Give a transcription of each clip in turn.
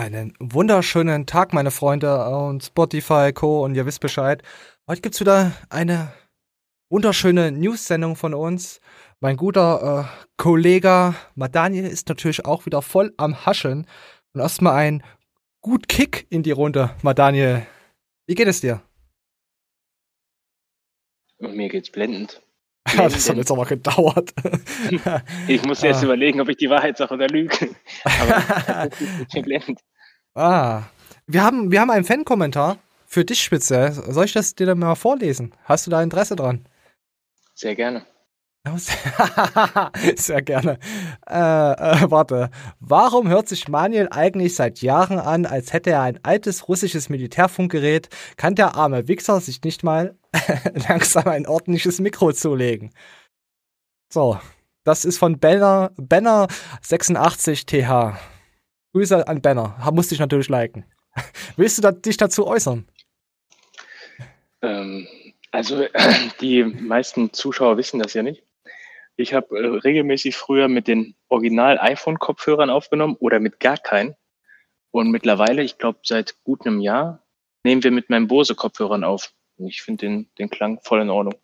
Einen wunderschönen Tag, meine Freunde und Spotify, Co. und ihr wisst Bescheid. Heute gibt's wieder eine wunderschöne News-Sendung von uns. Mein guter äh, Kollege Madaniel ist natürlich auch wieder voll am Haschen. Und erstmal ein gut Kick in die Runde, Madaniel. Wie geht es dir? Mir geht's blendend. Ja, das hat jetzt aber gedauert. ich muss jetzt ah. überlegen, ob ich die Wahrheit sage oder lüge. Aber blendend. Ah. Wir haben, wir haben einen Fan-Kommentar für dich speziell. Soll ich das dir dann mal vorlesen? Hast du da Interesse dran? Sehr gerne. Sehr gerne. Äh, äh, warte. Warum hört sich Manuel eigentlich seit Jahren an, als hätte er ein altes russisches Militärfunkgerät? Kann der arme Wichser sich nicht mal langsam ein ordentliches Mikro zulegen? So, das ist von Benner, Benner 86 TH. Grüße an Benner. Musste ich natürlich liken. Willst du da, dich dazu äußern? Ähm, also, die meisten Zuschauer wissen das ja nicht. Ich habe äh, regelmäßig früher mit den Original-iPhone-Kopfhörern aufgenommen oder mit gar keinen. Und mittlerweile, ich glaube, seit gut einem Jahr nehmen wir mit meinen Bose-Kopfhörern auf. Und ich finde den, den Klang voll in Ordnung.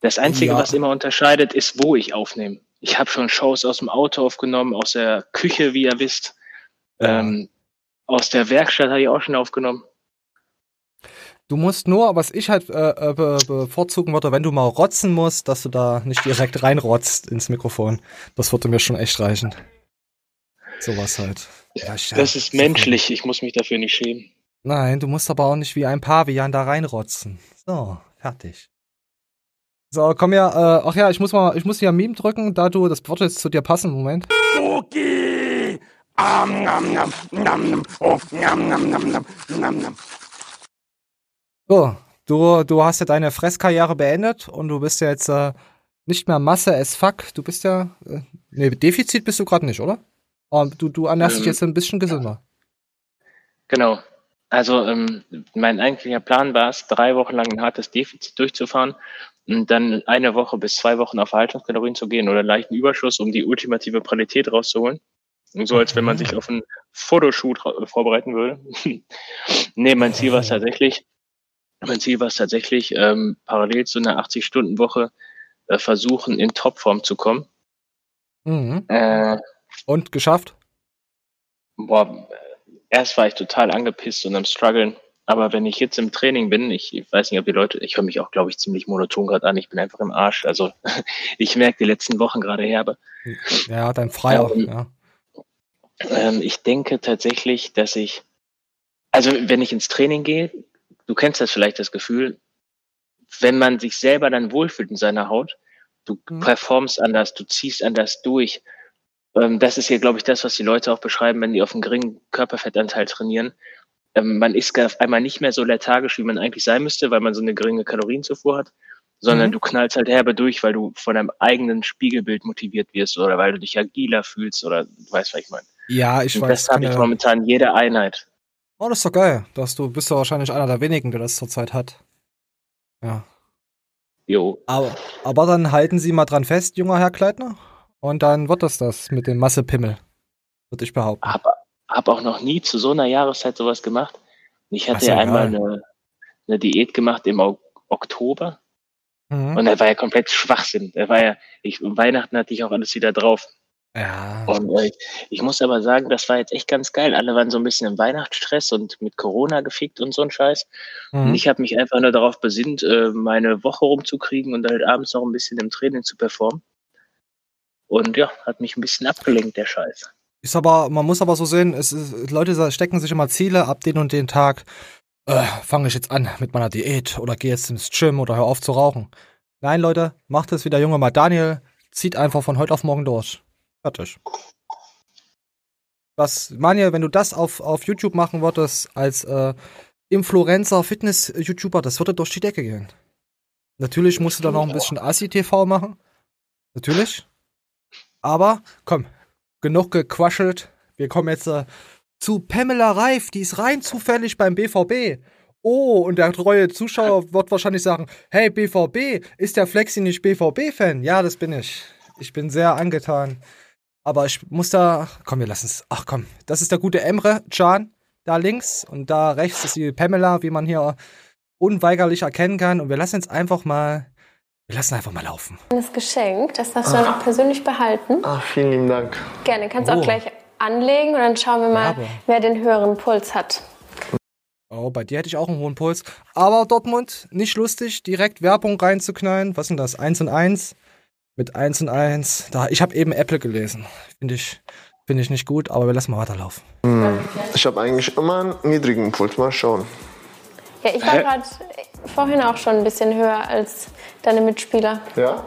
Das Einzige, ja. was immer unterscheidet, ist, wo ich aufnehme. Ich habe schon Shows aus dem Auto aufgenommen, aus der Küche, wie ihr wisst. Ähm, aus der Werkstatt habe ich auch schon aufgenommen. Du musst nur, was ich halt äh, äh, be bevorzugen würde, wenn du mal rotzen musst, dass du da nicht direkt reinrotzt ins Mikrofon. Das würde mir schon echt reichen. Sowas halt. Ja, das ist menschlich, ich muss mich dafür nicht schämen. Nein, du musst aber auch nicht wie ein Pavian da reinrotzen. So, fertig. So, komm ja, äh, ach ja, ich muss mal, ich muss hier ein Meme drücken, da du, das wird jetzt zu dir passen, Moment. Cookie! So, du, du hast ja deine Fresskarriere beendet und du bist ja jetzt äh, nicht mehr Masse as fuck. Du bist ja, äh, nee, Defizit bist du gerade nicht, oder? Oh, du, du ernährst ähm, dich jetzt ein bisschen gesünder. Genau. Also ähm, mein eigentlicher Plan war es, drei Wochen lang ein hartes Defizit durchzufahren und dann eine Woche bis zwei Wochen auf Erhaltungskalorien zu gehen oder einen leichten Überschuss, um die ultimative Qualität rauszuholen. So als wenn man sich auf einen Fotoshoot vorbereiten würde. nee, mein Ziel war es tatsächlich, mein Ziel war es tatsächlich, ähm, parallel zu einer 80-Stunden-Woche äh, versuchen, in Topform zu kommen. Mhm. Äh, und geschafft? Boah, erst war ich total angepisst und am struggeln. Aber wenn ich jetzt im Training bin, ich, ich weiß nicht, ob die Leute, ich höre mich auch, glaube ich, ziemlich monoton gerade an. Ich bin einfach im Arsch. Also ich merke die letzten Wochen gerade herbe. Ja, dein Freier. Ähm, ja. Ähm, ich denke tatsächlich, dass ich, also wenn ich ins Training gehe, du kennst das vielleicht, das Gefühl, wenn man sich selber dann wohlfühlt in seiner Haut, du mhm. performst anders, du ziehst anders durch. Ähm, das ist hier, glaube ich, das, was die Leute auch beschreiben, wenn die auf einen geringen Körperfettanteil trainieren. Ähm, man ist auf einmal nicht mehr so lethargisch, wie man eigentlich sein müsste, weil man so eine geringe Kalorienzufuhr hat, sondern mhm. du knallst halt herbe durch, weil du von deinem eigenen Spiegelbild motiviert wirst oder weil du dich agiler fühlst oder du weißt, was ich meine. Ja, ich Und weiß. Das habe ich momentan jede Einheit. Oh, das ist doch geil. Dass du bist ja wahrscheinlich einer der wenigen, der das zurzeit hat. Ja. Jo. Aber, aber dann halten Sie mal dran fest, junger Herr Kleidner. Und dann wird das das mit dem Massepimmel. Würde ich behaupten. Hab, hab auch noch nie zu so einer Jahreszeit sowas gemacht. Ich hatte ja einmal eine, eine Diät gemacht im Oktober. Mhm. Und er war ja komplett Schwachsinn. Er war ja, ich, Weihnachten hatte ich auch alles wieder drauf. Ja. Und äh, ich muss aber sagen, das war jetzt echt ganz geil. Alle waren so ein bisschen im Weihnachtsstress und mit Corona gefickt und so ein Scheiß. Mhm. Und ich habe mich einfach nur darauf besinnt, äh, meine Woche rumzukriegen und halt abends noch ein bisschen im Training zu performen. Und ja, hat mich ein bisschen abgelenkt, der Scheiß. Ist aber, man muss aber so sehen, es ist, Leute stecken sich immer Ziele ab den und den Tag. Äh, fange ich jetzt an mit meiner Diät oder gehe jetzt ins Gym oder hör auf zu rauchen. Nein, Leute, macht es wie der junge mal Daniel, zieht einfach von heute auf morgen durch. Fertig. Was, Manja, wenn du das auf, auf YouTube machen würdest, als äh, Influencer, Fitness-YouTuber, das würde durch die Decke gehen. Natürlich musst du dann noch ein bisschen Assi-TV machen. Natürlich. Aber, komm, genug gequaschelt. Wir kommen jetzt äh, zu Pamela Reif, die ist rein zufällig beim BVB. Oh, und der treue Zuschauer wird wahrscheinlich sagen, hey, BVB, ist der Flexi nicht BVB-Fan? Ja, das bin ich. Ich bin sehr angetan Aber ich muss da. Komm, wir lassen es. Ach komm, das ist der gute Emre Can da links und da rechts ist die Pamela, wie man hier unweigerlich erkennen kann. Und wir lassen jetzt einfach mal. Wir lassen einfach mal laufen. Das Geschenk, das darfst du dann auch persönlich behalten. Ach, vielen lieben Dank. Gerne, kannst du Oh. auch gleich anlegen und dann schauen wir mal, Ja, wer den höheren Puls hat. Oh, bei dir hätte ich auch einen hohen Puls. Aber Dortmund, nicht lustig, direkt Werbung reinzuknallen. Was sind das? 1 und 1? Mit 1 und 1. Da, ich habe eben Apple gelesen. Finde ich, finde ich nicht gut, aber wir lassen mal weiterlaufen. Ich habe eigentlich immer einen niedrigen Puls. Mal schauen. Ja, ich war gerade vorhin auch schon ein bisschen höher als deine Mitspieler. Ja?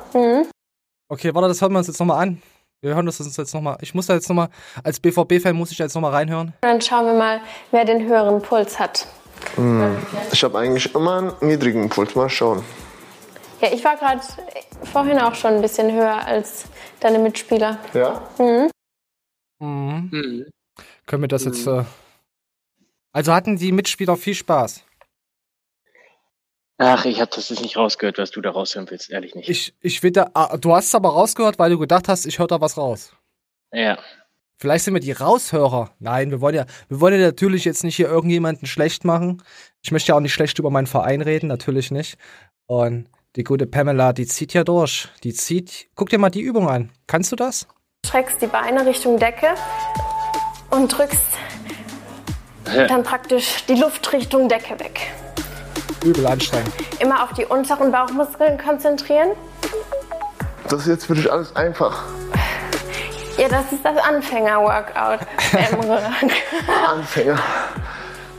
Okay, warte, das hören wir uns jetzt nochmal an. Wir hören das uns jetzt nochmal. Ich muss da jetzt nochmal, als BVB-Fan muss ich da jetzt nochmal reinhören. Und dann schauen wir mal, wer den höheren Puls hat. Ich habe eigentlich immer einen niedrigen Puls. Mal schauen. Ja, ich war gerade vorhin auch schon ein bisschen höher als deine Mitspieler. Ja? Mhm. Mhm. Können wir das jetzt. Äh also hatten die Mitspieler viel Spaß. Ach, ich habe das jetzt nicht rausgehört, was du da raushören willst, ehrlich nicht. Ich, ich will da, ah, du hast es aber rausgehört, weil du gedacht hast, ich höre da was raus. ja. Vielleicht sind wir die Raushörer. Nein, wir wollen ja, wir wollen ja natürlich jetzt nicht hier irgendjemanden schlecht machen. Ich möchte ja auch nicht schlecht über meinen Verein reden, natürlich nicht. Und die gute Pamela, die zieht ja durch. Die zieht. Guck dir mal die Übung an. Kannst du das? Streckst die Beine Richtung Decke und drückst dann praktisch die Luft Richtung Decke weg. Übel anstrengend. Immer auf die unteren Bauchmuskeln konzentrieren. Das ist jetzt für dich alles einfach. Ja, das ist das Anfänger-Workout, Emre. Anfänger.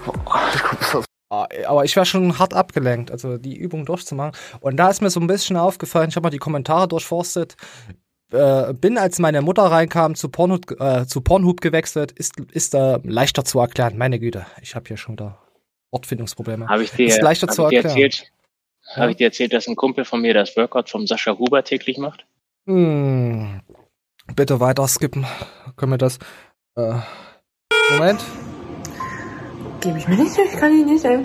Boah, ich. Ah, Aber ich wäre schon hart abgelenkt, also die Übung durchzumachen. Und da ist mir so ein bisschen aufgefallen, ich habe mal die Kommentare durchforstet. Äh, bin, als meine Mutter reinkam, zu Pornhub, äh, zu Pornhub gewechselt, ist, ist da leichter zu erklären. Meine Güte, ich habe hier schon wieder Wortfindungsprobleme. Habe ich dir, Ist leichter zu erklären. erzählt, habe ich dir erzählt, dass ein Kumpel von mir das Workout vom Sascha Huber täglich macht? Hm. Bitte weiter skippen. Können wir das. Äh, Moment. Gebe ich mir nicht, ich kann ihn nicht, ey.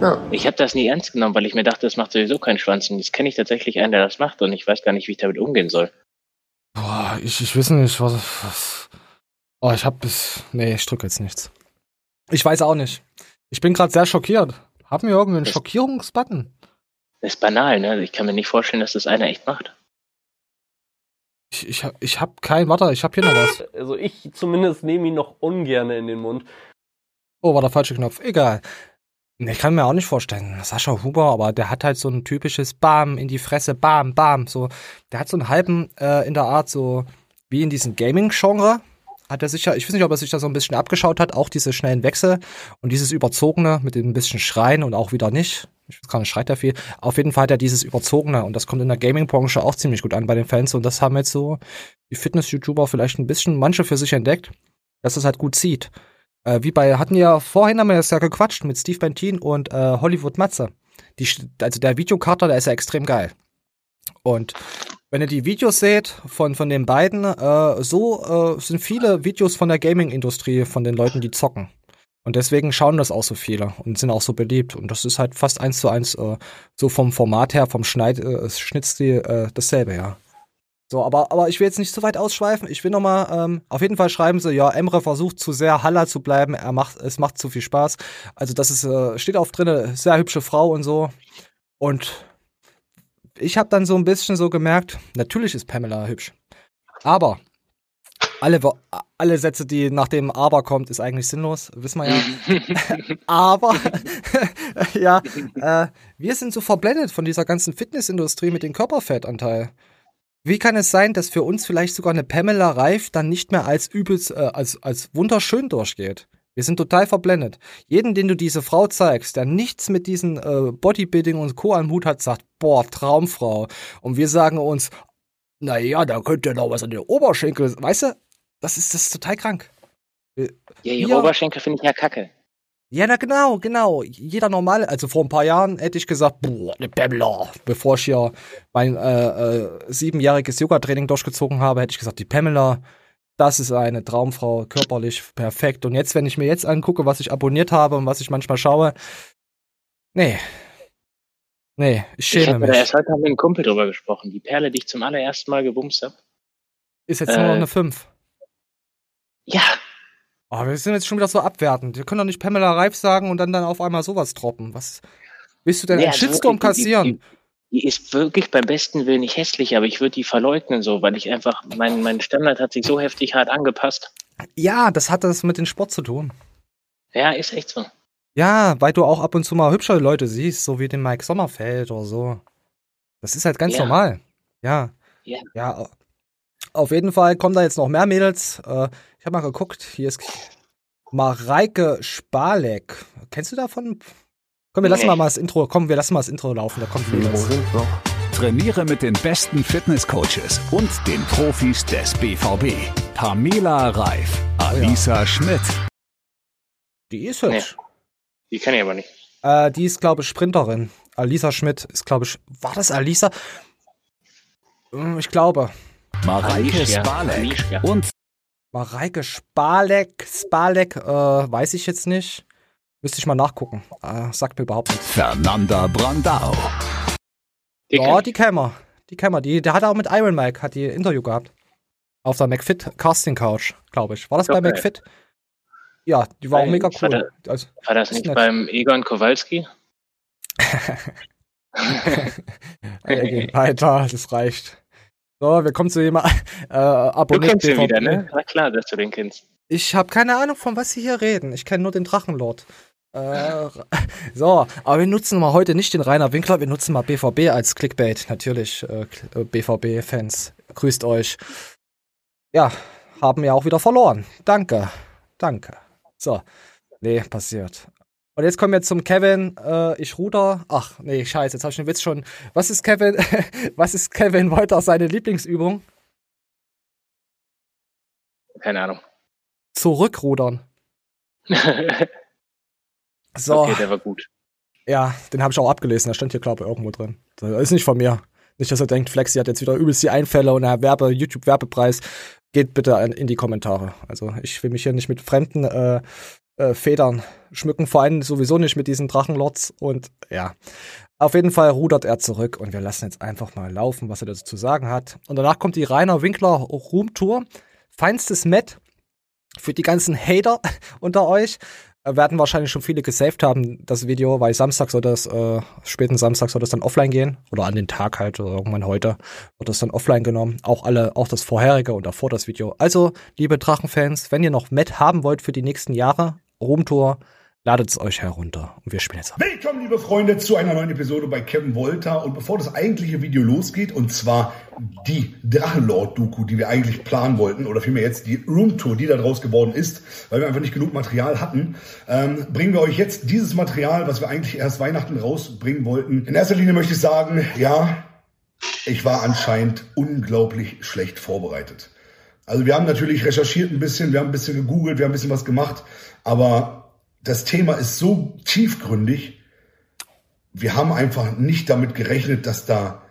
Ja, Ich habe das nie ernst genommen, weil ich mir dachte, das macht sowieso keinen Schwanz. Und jetzt kenne ich tatsächlich einen, der das macht und ich weiß gar nicht, wie ich damit umgehen soll. Boah, ich, ich weiß nicht, was. was oh, ich hab bis. Nee, ich drücke jetzt nichts. Ich weiß auch nicht. Ich bin gerade sehr schockiert. Haben wir irgendeinen Das- Schockierungsbutton? Das ist banal, ne? Ich kann mir nicht vorstellen, dass das einer echt macht. Ich, ich, hab- ich hab kein. Warte, ich hab hier noch was. Also ich zumindest nehme ihn noch ungern in den Mund. Oh, war der falsche Knopf. Egal. Ich kann mir auch nicht vorstellen. Sascha Huber, aber der hat halt so ein typisches Bam in die Fresse, Bam, Bam. So, der hat so einen halben äh, in der Art, so wie in diesem Gaming-Genre. Hat er sich ja, ich weiß nicht, ob er sich da so ein bisschen abgeschaut hat, auch diese schnellen Wechsel und dieses Überzogene mit dem bisschen Schreien und auch wieder nicht. Ich weiß gar nicht, schreit er viel. Auf jeden Fall hat er dieses Überzogene und das kommt in der Gaming-Branche auch ziemlich gut an bei den Fans und das haben jetzt so die Fitness-YouTuber vielleicht ein bisschen, manche für sich entdeckt, dass es halt gut zieht. Äh, wie bei, hatten ja vorhin haben wir das ja gequatscht mit Steve Bentin und äh, Hollywood Matze. Die, also der Videokater, der ist ja extrem geil. Und wenn ihr die Videos seht von, von den beiden, äh, so äh, sind viele Videos von der Gaming-Industrie, von den Leuten, die zocken. Und deswegen schauen das auch so viele und sind auch so beliebt. Und das ist halt fast eins zu eins äh, so vom Format her, vom Schneid, äh, Schnittstil äh, dasselbe, ja. So, aber, aber ich will jetzt nicht zu weit ausschweifen. Ich will nochmal, ähm, auf jeden Fall schreiben sie, ja, Emre versucht zu sehr Halla zu bleiben. Er macht, es macht zu viel Spaß. Also das ist, äh, steht auch drinne, sehr hübsche Frau und so. Und ich habe dann so ein bisschen so gemerkt, natürlich ist Pamela hübsch. Aber alle, alle Sätze, die nach dem Aber kommt, ist eigentlich sinnlos, wissen wir ja. Aber ja, äh, wir sind so verblendet von dieser ganzen Fitnessindustrie mit dem Körperfettanteil. Wie kann es sein, dass für uns vielleicht sogar eine Pamela Reif dann nicht mehr als übelst, äh, als, als wunderschön durchgeht? Wir sind total verblendet. Jeden, den du diese Frau zeigst, der nichts mit diesen äh, Bodybuilding und Co. am Hut hat, sagt, boah, Traumfrau. Und wir sagen uns, naja, da könnte ja noch was an den Oberschenkel. Weißt du, das ist, das ist total krank. Ja, ihre Ja. Oberschenkel finde ich ja kacke. Ja, na genau, genau. Jeder normale, also vor ein paar Jahren hätte ich gesagt, boah, eine Pamela. Bevor ich hier mein äh, äh, siebenjähriges Yoga-Training durchgezogen habe, hätte ich gesagt, die Pamela, das ist eine Traumfrau, körperlich perfekt. Und jetzt, wenn ich mir jetzt angucke, was ich abonniert habe und was ich manchmal schaue, nee. Nee, ich Ich schäme habe da mich. erst heute mit einem Kumpel drüber gesprochen. Die Perle, die ich zum allerersten Mal gebumst habe. Ist jetzt nur noch äh, eine 5. Ja, Oh, wir sind jetzt schon wieder so abwertend. Wir können doch nicht Pamela Reif sagen und dann dann auf einmal sowas droppen. Was willst du denn Nee, einen Shitstorm kassieren? Die, die ist wirklich beim besten Willen nicht hässlich, aber ich würde die verleugnen so, weil ich einfach, mein, mein Standard hat sich so heftig hart angepasst. Ja, das hat das mit dem Sport zu tun. Ja, ist echt so. Ja, weil du auch ab und zu mal hübsche Leute siehst, so wie den Mike Sommerfeld oder so. Das ist halt ganz Ja. normal. Ja. Ja. Ja. Auf jeden Fall kommen da jetzt noch mehr Mädels. Äh, ich habe mal geguckt, hier ist Mareike Spalek. Kennst du davon? Komm, wir lassen Nee. mal, mal das Intro. Komm, wir lassen mal das Intro laufen. Da kommt Mädels. Trainiere mit den besten Fitnesscoaches und den Profis des BVB. Pamela Reif, Alisa Schmidt, Die ist hübsch. Die kann ich aber nicht. Äh, die ist, glaube ich, Sprinterin. Alisa Schmidt ist, glaube ich. War das Alisa? Hm, Ich glaube. Mareike Spalek und Mareike Spalek, Spalek, äh, weiß ich jetzt nicht. Müsste ich mal nachgucken. Äh, sagt mir überhaupt nichts. Fernanda Brandau. Die ja, die wir. Die wir. Die, der hat auch mit Iron Mike, hat die ein Interview gehabt. Auf der McFit Casting Couch, glaube ich. War das bei Okay. McFit? Ja, die war auch Bei- mega war cool. Also. War das nicht nett. beim Egon Kowalski? äh, weiter, das reicht. So, wir kommen zu jemand. Äh, Du Abonniert kennst ihn wieder, ne? Na klar, dass du den kennst. Ich habe keine Ahnung, von was Sie hier reden. Ich kenne nur den Drachenlord. Äh, so, aber wir nutzen mal heute nicht den Rainer Winkler, wir nutzen mal BVB als Clickbait. Natürlich, äh, BVB-Fans, grüßt euch. Ja, haben ja auch wieder verloren. Danke, danke. So, nee, passiert. Und jetzt kommen wir zum Kevin. Äh, ich ruder. Ach, nee, scheiße, jetzt habe ich den Witz schon. Was ist Kevin? was ist Kevin Wolter seine Lieblingsübung? Keine Ahnung. Zurückrudern. So. Okay, der war gut. Ja, den habe ich auch abgelesen. Da stand hier, glaube ich, irgendwo drin. Das ist nicht von mir. Nicht, dass er denkt, Flexi hat jetzt wieder übelst die Einfälle und er Werbe, YouTube-Werbepreis. Geht bitte in, in die Kommentare. Also ich will mich hier nicht mit fremden äh, äh, Federn schmücken, vor allem sowieso nicht mit diesen Drachenlots. Und ja, auf jeden Fall rudert er zurück und wir lassen jetzt einfach mal laufen, was er dazu zu sagen hat. Und danach kommt die Rainer Winkler Roomtour. Feinstes Met für die ganzen Hater unter euch werden wahrscheinlich schon viele gesaved haben, das Video, weil Samstag soll das, äh, späten Samstag soll das dann offline gehen. Oder an den Tag halt, oder irgendwann heute wird das dann offline genommen. Auch alle, auch das vorherige und davor das Video. Also, liebe Drachenfans, wenn ihr noch Met haben wollt für die nächsten Jahre, Roomtour, ladet es euch herunter. Und wir spielen jetzt ab. Willkommen, liebe Freunde, zu einer neuen Episode bei Kevin Wolter. Und bevor das eigentliche Video losgeht, und zwar die Drachenlord-Doku, die wir eigentlich planen wollten, oder vielmehr jetzt die Roomtour, die da draus geworden ist, weil wir einfach nicht genug Material hatten, ähm, bringen wir euch jetzt dieses Material, was wir eigentlich erst Weihnachten rausbringen wollten. In erster Linie möchte ich sagen, ja, ich war anscheinend unglaublich schlecht vorbereitet. Also wir haben natürlich recherchiert ein bisschen, wir haben ein bisschen gegoogelt, wir haben ein bisschen was gemacht, aber das Thema ist so tiefgründig, wir haben einfach nicht damit gerechnet, dass da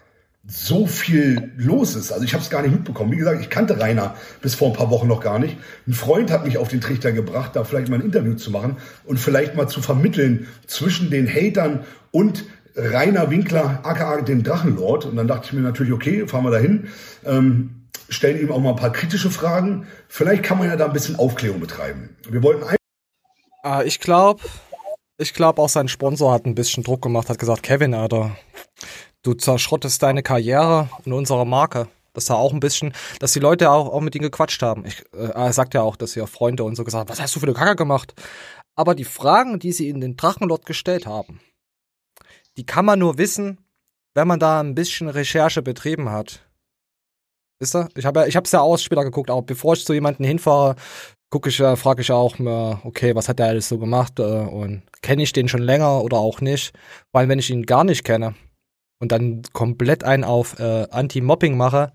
so viel los ist. Also ich habe es gar nicht mitbekommen. Wie gesagt, ich kannte Rainer bis vor ein paar Wochen noch gar nicht. Ein Freund hat mich auf den Trichter gebracht, da vielleicht mal ein Interview zu machen und vielleicht mal zu vermitteln zwischen den Hatern und Rainer Winkler, aka den Drachenlord. Und dann dachte ich mir natürlich, okay, fahren wir dahin, ähm, stellen ihm auch mal ein paar kritische Fragen. Vielleicht kann man ja da ein bisschen Aufklärung betreiben. Wir wollten Äh, ich glaube, ich glaube auch sein Sponsor hat ein bisschen Druck gemacht, hat gesagt, Kevin, Alter, du zerschrottest deine Karriere und unsere Marke. Das war auch ein bisschen, dass die Leute auch, auch mit ihm gequatscht haben. Ich, äh, er sagt ja auch, dass ihr Freunde und so gesagt haben, was hast du für eine Kacke gemacht? Aber die Fragen, die sie in den Drachenlord gestellt haben, die kann man nur wissen, wenn man da ein bisschen Recherche betrieben hat. Wisst ihr? Ich habe ja, ich hab's ja aus später geguckt, auch bevor ich zu jemanden hinfahre, gucke ich, äh, frage ich auch okay, was hat der alles so gemacht äh, und kenne ich den schon länger oder auch nicht? Weil wenn ich ihn gar nicht kenne und dann komplett einen auf äh, Anti-Mobbing mache,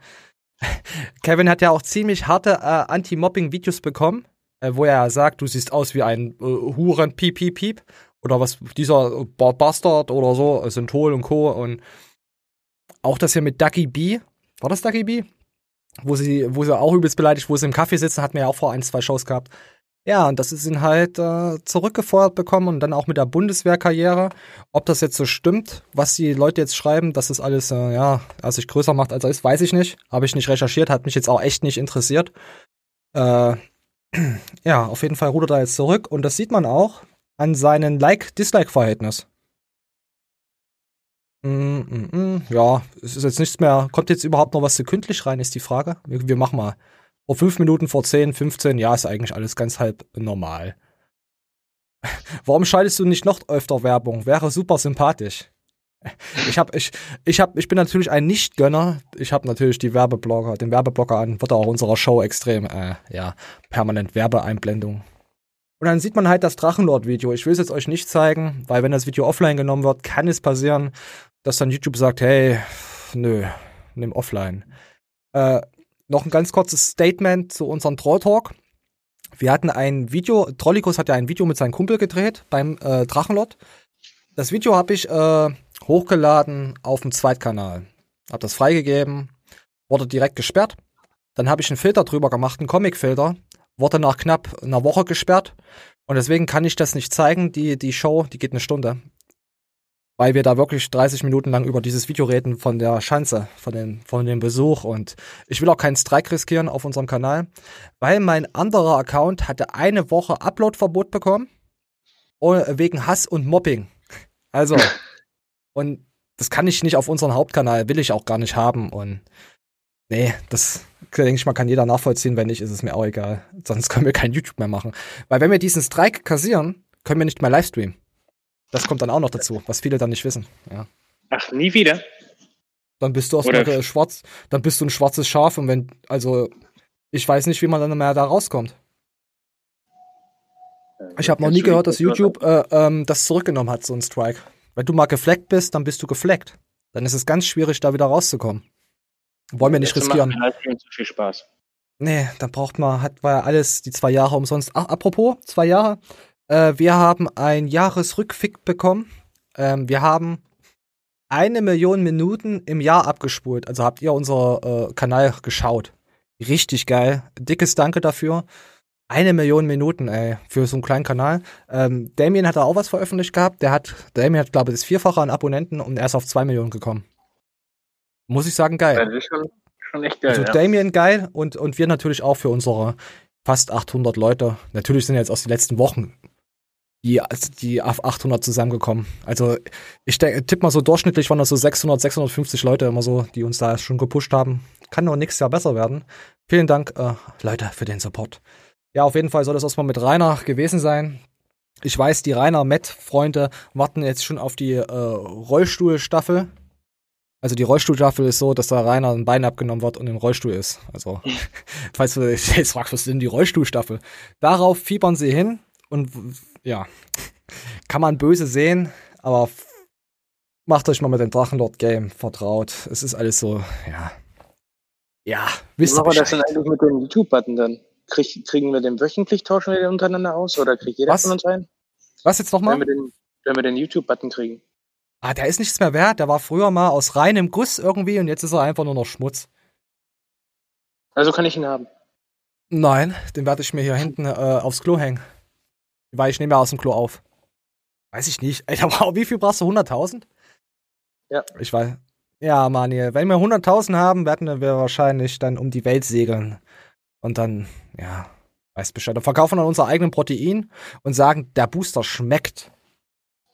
Kevin hat ja auch ziemlich harte äh, Anti-Mobbing-Videos bekommen, äh, wo er sagt, du siehst aus wie ein äh, Huren Piep Piep Piep oder was dieser Ba- Bastard oder so, Synthol und Co. und auch das hier mit Ducky B, war das Ducky B? Wo sie, wo sie auch übelst beleidigt, wo sie im Kaffee sitzen, hatten wir ja auch vor ein, zwei Shows gehabt. Ja, und das ist ihn halt äh, zurückgefeuert bekommen und dann auch mit der Bundeswehrkarriere. Ob das jetzt so stimmt, was die Leute jetzt schreiben, dass das alles, äh, ja, er sich größer macht als er ist, weiß ich nicht. Habe ich nicht recherchiert, hat mich jetzt auch echt nicht interessiert. Äh, ja, auf jeden Fall rudert er jetzt zurück und das sieht man auch an seinem Like-Dislike-Verhältnis. Mm, mm, mm. Ja, es ist jetzt nichts mehr. Kommt jetzt überhaupt noch was sekündlich rein, ist die Frage. Wir, wir machen mal. Vor fünf Minuten, vor zehn, 15, ja, ist eigentlich alles ganz halb normal. Warum schaltest du nicht noch öfter Werbung? Wäre super sympathisch. Ich hab, ich, ich hab, ich bin natürlich ein Nicht-Gönner. Ich habe natürlich die Werbeblogger, den Werbeblocker an, wird auch unserer Show extrem, äh, ja, permanent Werbeeinblendung. Und dann sieht man halt das Drachenlord-Video. Ich will es jetzt euch nicht zeigen, weil wenn das Video offline genommen wird, kann es passieren, dass dann YouTube sagt, hey, nö, nimm offline. Äh, noch ein ganz kurzes Statement zu unserem Troll Talk. Wir hatten ein Video, Trollikus hat ja ein Video mit seinem Kumpel gedreht beim äh, Drachenlord. Das Video habe ich äh, hochgeladen auf dem Zweitkanal. Hab das freigegeben, wurde direkt gesperrt. Dann habe ich einen Filter drüber gemacht, einen Comic-Filter, wurde nach knapp einer Woche gesperrt. Und deswegen kann ich das nicht zeigen. Die, die Show, die geht eine Stunde. Weil wir da wirklich 30 Minuten lang über dieses Video reden von der Schanze, von, den, von dem Besuch. Und ich will auch keinen Strike riskieren auf unserem Kanal, weil mein anderer Account hatte eine Woche Uploadverbot bekommen. Wegen Hass und Mobbing. Also, und das kann ich nicht auf unserem Hauptkanal, will ich auch gar nicht haben. Und nee, das denke ich mal, kann jeder nachvollziehen. Wenn nicht, ist es mir auch egal. Sonst können wir kein YouTube mehr machen. Weil wenn wir diesen Strike kassieren, können wir nicht mehr Livestreamen. Das kommt dann auch noch dazu, was viele dann nicht wissen. Ja. Ach, nie wieder? Dann bist du erstmal schwarz, dann bist du ein schwarzes Schaf und wenn, also, ich weiß nicht, wie man dann mehr da rauskommt. Ich habe noch nie gehört, dass YouTube äh, ähm, das zurückgenommen hat, so ein Strike. Wenn du mal gefleckt bist, dann bist du gefleckt. Dann ist es ganz schwierig, da wieder rauszukommen. Wollen wir nicht das riskieren. Macht zu viel Spaß. Nee, dann braucht man, hat war ja alles die zwei Jahre umsonst. Ach, apropos, zwei Jahre. Äh, wir haben ein Jahresrückfick bekommen. Ähm, wir haben eine Million Minuten im Jahr abgespult. Also habt ihr unser äh, Kanal geschaut. Richtig geil. Dickes Danke dafür. Eine Million Minuten, ey, für so einen kleinen Kanal. Ähm, Damien hat da auch was veröffentlicht gehabt. Der hat, Damien hat, glaube ich, das Vierfache an Abonnenten und er ist auf zwei Millionen gekommen. Muss ich sagen, geil. Das ist schon, schon echt geil. Also ja. Damien geil und, und wir natürlich auch für unsere fast 800 Leute. Natürlich sind jetzt aus den letzten Wochen die, die auf 800 zusammengekommen. Also ich tippe mal so durchschnittlich waren das so 600, 650 Leute immer so, die uns da schon gepusht haben. Kann nur nächstes Jahr besser werden. Vielen Dank, äh, Leute, für den Support. Ja, auf jeden Fall soll das erstmal mit Rainer gewesen sein. Ich weiß, die Rainer-Met-Freunde warten jetzt schon auf die äh, Rollstuhlstaffel. Also die Rollstuhlstaffel ist so, dass da Rainer ein Bein abgenommen wird und im Rollstuhl ist. Also, falls du jetzt fragst, was ist denn die Rollstuhlstaffel? Darauf fiebern sie hin und ja, kann man böse sehen, aber macht euch mal mit dem Drachenlord-Game vertraut. Es ist alles so, ja. Ja, wisst ihr Wie machen wir das denn eigentlich mit dem YouTube-Button dann? Krieg, kriegen wir den wöchentlich, tauschen wir den untereinander aus oder kriegt jeder Was? von uns einen? Was jetzt nochmal? Wenn wir den, wenn den YouTube-Button kriegen. Ah, der ist nichts mehr wert. Der war früher mal aus reinem Guss irgendwie und jetzt ist er einfach nur noch Schmutz. Also kann ich ihn haben? Nein, den werde ich mir hier hinten äh, aufs Klo hängen. Weil ich nehme ja aus dem Klo auf. Weiß ich nicht. Alter, wow, wie viel brauchst du? 100.000? Ja. Ich weiß. Ja, Manuel, wenn wir 100.000 haben, werden wir wahrscheinlich dann um die Welt segeln. Und dann, ja, weißt Bescheid. Dann verkaufen dann unser eigenen Protein und sagen, der Booster schmeckt.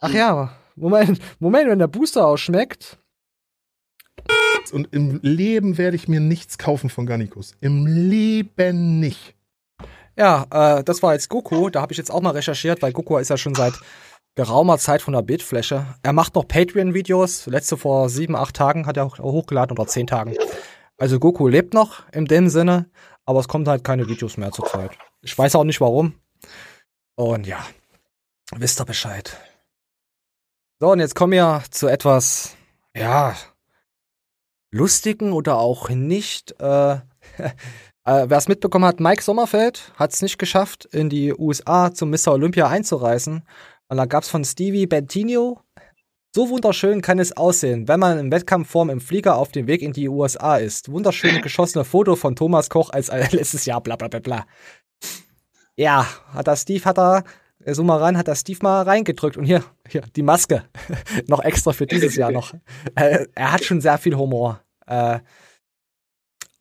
Ach ja, Moment, Moment, wenn der Booster auch schmeckt. Und im Leben werde ich mir nichts kaufen von Garnicus. Im Leben nicht. Ja, äh, das war jetzt Goku. Da habe ich jetzt auch mal recherchiert, weil Goku ist ja schon seit geraumer Zeit von der Bildfläche. Er macht noch Patreon-Videos. Letzte vor sieben, acht Tagen hat er auch hochgeladen oder zehn Tagen. Also Goku lebt noch in dem Sinne, aber es kommt halt keine Videos mehr zur Zeit. Ich weiß auch nicht warum. Und ja, wisst ihr Bescheid. So, und jetzt kommen wir zu etwas, ja, lustigen oder auch nicht. Äh, Äh, Wer es mitbekommen hat, Mike Sommerfeld hat es nicht geschafft, in die USA zum Mr. Olympia einzureisen. Und da gab es von Stevie Bentinho, so wunderschön kann es aussehen, wenn man in Wettkampfform im Flieger auf dem Weg in die USA ist. Wunderschön geschossene Foto von Thomas Koch als letztes Jahr, bla bla bla bla. Ja, hat da Steve, hat da, äh, so mal rein, hat da Steve mal reingedrückt und hier, hier, die Maske. noch extra für dieses Jahr noch. Äh, er hat schon sehr viel Humor. Äh,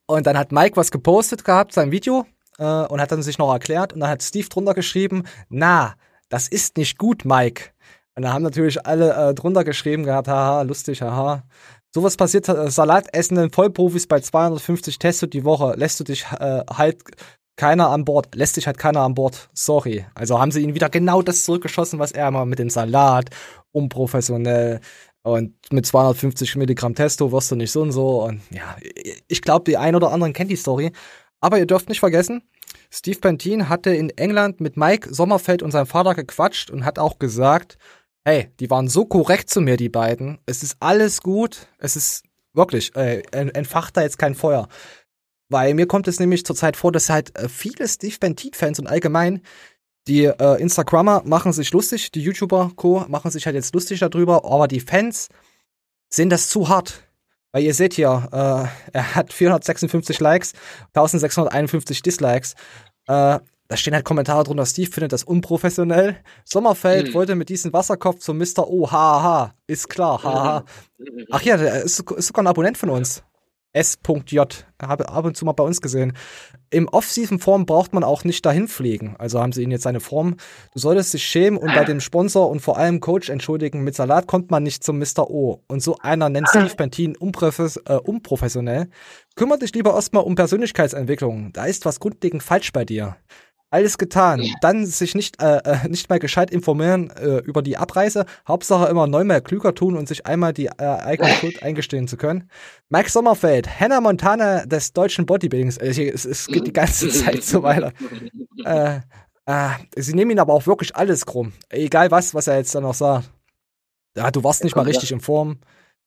und dann hat Mike was gepostet gehabt, sein Video. äh, und hat dann sich noch erklärt und dann hat Steve drunter geschrieben, na, das ist nicht gut, Mike. Und da haben natürlich alle äh, drunter geschrieben gehabt, haha, lustig, haha. Sowas passiert äh, salatessenden Vollprofis bei 250 Tests die Woche. Lässt du dich äh, halt keiner an Bord, lässt sich halt keiner an Bord. Sorry. Also haben sie ihn wieder genau das zurückgeschossen, was er immer mit dem Salat, unprofessionell und mit 250 Milligramm Testo wirst du nicht so und so. Und ja, ich glaube, die ein oder anderen kennt die Story. Aber ihr dürft nicht vergessen, Steve Pantin hatte in England mit Mike Sommerfeld und seinem Vater gequatscht und hat auch gesagt, hey, die waren so korrekt zu mir, die beiden. Es ist alles gut. Es ist wirklich, äh, entfacht da jetzt kein Feuer. Weil mir kommt es nämlich zurzeit vor, dass halt äh, viele Steve Bentit-Fans und allgemein die äh, Instagrammer machen sich lustig, die YouTuber Co. machen sich halt jetzt lustig darüber, aber die Fans sehen das zu hart. Weil ihr seht hier, äh, er hat 456 Likes, 1651 Dislikes. Äh, da stehen halt Kommentare drunter, Steve findet das unprofessionell. Sommerfeld mhm. wollte mit diesem Wasserkopf zum Mr. O, haha, ist klar, haha. Mhm. Ach ja, der ist, ist sogar ein Abonnent von uns. S.J. Habe ab und zu mal bei uns gesehen. Im Off-Season-Form braucht man auch nicht dahin fliegen. Also haben sie ihn jetzt seine Form. Du solltest dich schämen und bei dem Sponsor und vor allem Coach entschuldigen. Mit Salat kommt man nicht zum Mr. O. Und so einer nennt Steve Pantin äh, unprofessionell. Kümmere dich lieber erstmal um Persönlichkeitsentwicklung. Da ist was grundlegend falsch bei dir alles getan. Dann sich nicht, äh, äh, nicht mal gescheit informieren äh, über die Abreise. Hauptsache immer neunmal klüger tun und sich einmal die äh, eigene Schuld eingestehen zu können. Mike Sommerfeld, Hannah Montana des deutschen Bodybuildings. Äh, es, es geht die ganze Zeit so weiter. Äh, äh, sie nehmen ihn aber auch wirklich alles krumm. Egal was, was er jetzt dann noch sagt. Ja, du warst nicht mal richtig in Form.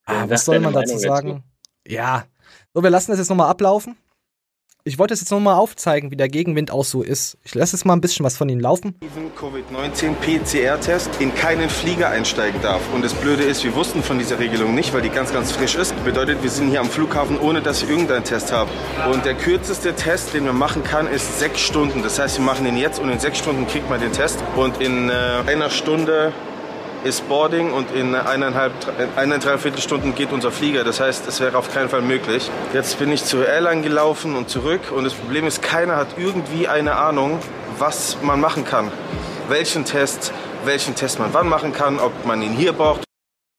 Ah, was soll man dazu sagen? Ja. So, wir lassen das jetzt nochmal ablaufen ich wollte es jetzt nochmal aufzeigen, wie der Gegenwind auch so ist. Ich lasse jetzt mal ein bisschen was von Ihnen laufen. Covid-19 PCR-Test in keinen Flieger einsteigen darf. Und das Blöde ist, wir wussten von dieser Regelung nicht, weil die ganz, ganz frisch ist. Bedeutet, wir sind hier am Flughafen, ohne dass wir irgendeinen Test haben. Und der kürzeste Test, den man machen kann, ist sechs Stunden. Das heißt, wir machen den jetzt und in sechs Stunden kriegt man den Test. Und in äh, einer Stunde ist Boarding und in eineinhalb, eineinhalb Viertelstunden geht unser Flieger. Das heißt, es wäre auf keinen Fall möglich. Jetzt bin ich zur Airline gelaufen und zurück und das Problem ist, keiner hat irgendwie eine Ahnung, was man machen kann. Welchen Test, welchen Test man wann machen kann, ob man ihn hier braucht.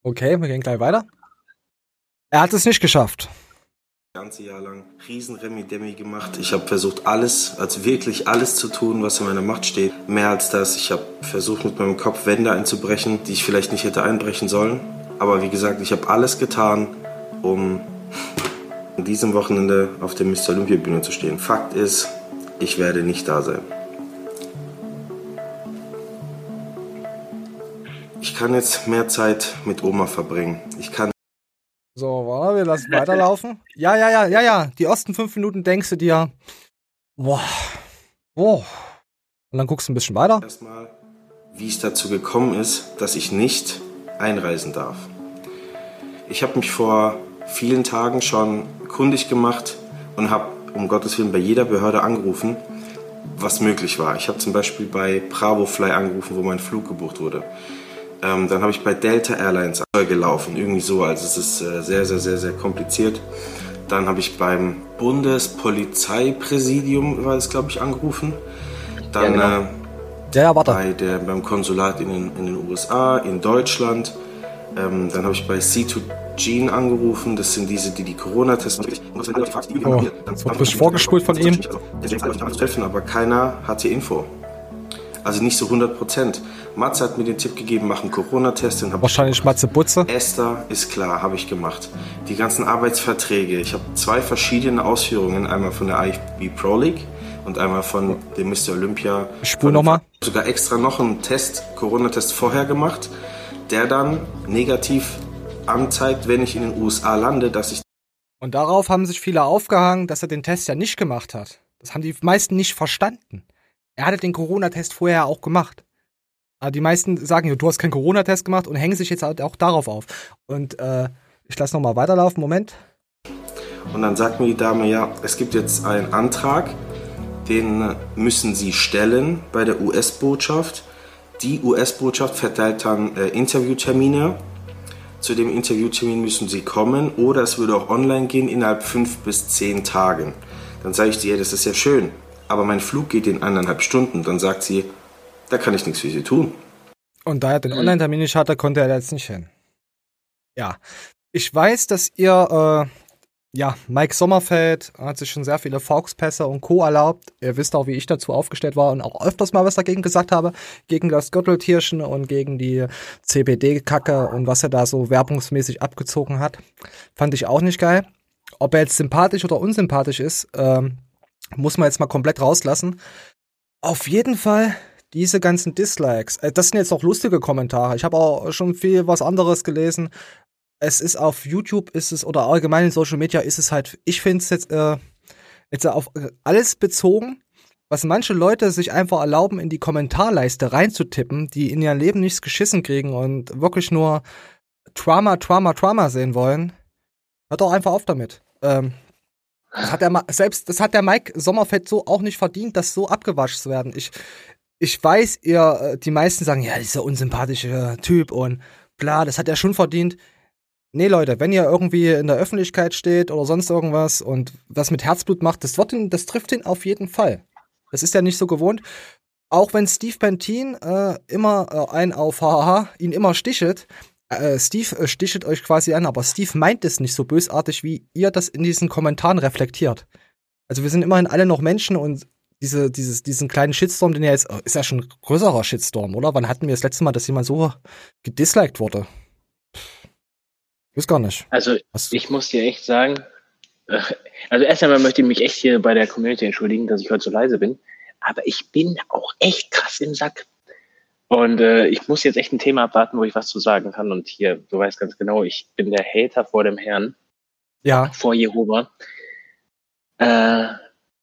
Okay, wir gehen gleich weiter. Er hat es nicht geschafft ganze Jahr lang riesen Remi-Demi gemacht. Ich habe versucht, alles, also wirklich alles zu tun, was in meiner Macht steht. Mehr als das. Ich habe versucht, mit meinem Kopf Wände einzubrechen, die ich vielleicht nicht hätte einbrechen sollen. Aber wie gesagt, ich habe alles getan, um an diesem Wochenende auf der Mr. Olympia Bühne zu stehen. Fakt ist, ich werde nicht da sein. Ich kann jetzt mehr Zeit mit Oma verbringen. Ich kann so, warte, wir lassen weiterlaufen. Ja, ja, ja, ja, ja. Die ersten fünf Minuten denkst du dir, boah, boah. Und dann guckst du ein bisschen weiter. Erstmal, wie es dazu gekommen ist, dass ich nicht einreisen darf. Ich habe mich vor vielen Tagen schon kundig gemacht und habe um Gottes Willen bei jeder Behörde angerufen, was möglich war. Ich habe zum Beispiel bei Bravofly angerufen, wo mein Flug gebucht wurde. Ähm, dann habe ich bei Delta Airlines gelaufen, irgendwie so. Also es ist äh, sehr, sehr, sehr, sehr kompliziert. Dann habe ich beim Bundespolizeipräsidium, war das glaube ich, angerufen. Dann ja, genau. äh, ja. Bei der, beim Konsulat in den, in den USA, in Deutschland. Ähm, dann habe ich bei C2Gene angerufen. Das sind diese, die die Corona-Tests. Oh, jetzt wird frisch vorgespult von ihm. Aber keiner hatte Info. Also nicht so 100 Prozent. Matze hat mir den Tipp gegeben, mach einen Corona-Test. Wahrscheinlich Matze Butze. Esther ist klar, habe ich gemacht. Die ganzen Arbeitsverträge. Ich habe zwei verschiedene Ausführungen. Einmal von der IFB Pro League und einmal von dem Mr. Olympia. Spur nochmal. Sogar extra noch einen Test, Corona-Test vorher gemacht, der dann negativ anzeigt, wenn ich in den USA lande, dass ich. Und darauf haben sich viele aufgehangen, dass er den Test ja nicht gemacht hat. Das haben die meisten nicht verstanden. Er hatte den Corona-Test vorher auch gemacht. Aber die meisten sagen, du hast keinen Corona-Test gemacht und hängen sich jetzt halt auch darauf auf. Und äh, ich lasse nochmal weiterlaufen. Moment. Und dann sagt mir die Dame, ja, es gibt jetzt einen Antrag, den müssen Sie stellen bei der US-Botschaft. Die US-Botschaft verteilt dann äh, Interviewtermine. Zu dem Interviewtermin müssen Sie kommen oder es würde auch online gehen innerhalb fünf bis zehn Tagen. Dann sage ich dir, das ist ja schön. aber mein Flug geht in eineinhalb Stunden. Dann sagt sie, da kann ich nichts für Sie tun. Und da er den Online-Termin nicht hatte, konnte er da jetzt nicht hin. Ja. Ich weiß, dass ihr, äh, ja, Mike Sommerfeld hat sich schon sehr viele Fauxpässe und Co. erlaubt. Ihr wisst auch, wie ich dazu aufgestellt war und auch öfters mal was dagegen gesagt habe. Gegen das Gürteltierchen und gegen die CBD-Kacke und was er da so werbungsmäßig abgezogen hat. Fand ich auch nicht geil. Ob er jetzt sympathisch oder unsympathisch ist, ähm, muss man jetzt mal komplett rauslassen. Auf jeden Fall diese ganzen Dislikes. Äh, Das sind jetzt auch lustige Kommentare. Ich habe auch schon viel was anderes gelesen. Es ist auf YouTube, ist es oder allgemein in Social Media ist es halt. Ich finde es jetzt äh, jetzt auf äh, alles bezogen, was manche Leute sich einfach erlauben, in die Kommentarleiste reinzutippen, die in ihrem Leben nichts geschissen kriegen und wirklich nur Trauma, Trauma, Trauma sehen wollen. Hört doch einfach auf damit. Ähm, das hat der, Ma- selbst das hat der Mike Sommerfeld so auch nicht verdient, das so abgewaschen zu werden. Ich, ich weiß, ihr, äh, die meisten sagen, ja, dieser unsympathische Typ und bla, das hat er schon verdient. Nee, Leute, wenn ihr irgendwie in der Öffentlichkeit steht oder sonst irgendwas und was mit Herzblut macht, das wird ihn, das trifft ihn auf jeden Fall. Das ist ja nicht so gewohnt. Auch wenn Steve Pantin äh, immer äh, ein auf Haha ihn immer stichelt, äh, Steve äh, stichelt euch quasi an, aber Steve meint es nicht so bösartig, wie ihr das in diesen Kommentaren reflektiert. Also wir sind immerhin alle noch Menschen und diese, dieses, diesen kleinen Shitstorm, den ja jetzt, äh, ist ja schon ein größerer Shitstorm, oder? Wann hatten wir das letzte Mal, dass jemand so gedisliked wurde? Ich weiß gar nicht. Also ich muss dir echt sagen, äh, also erst einmal möchte ich mich echt hier bei der Community entschuldigen, dass ich heute so leise bin. Aber ich bin auch echt krass im Sack. Und äh, ich muss jetzt echt ein Thema abwarten, wo ich was zu sagen kann. Und hier, du weißt ganz genau, ich bin der Hater vor dem Herrn, Ja. vor Jehova. Äh,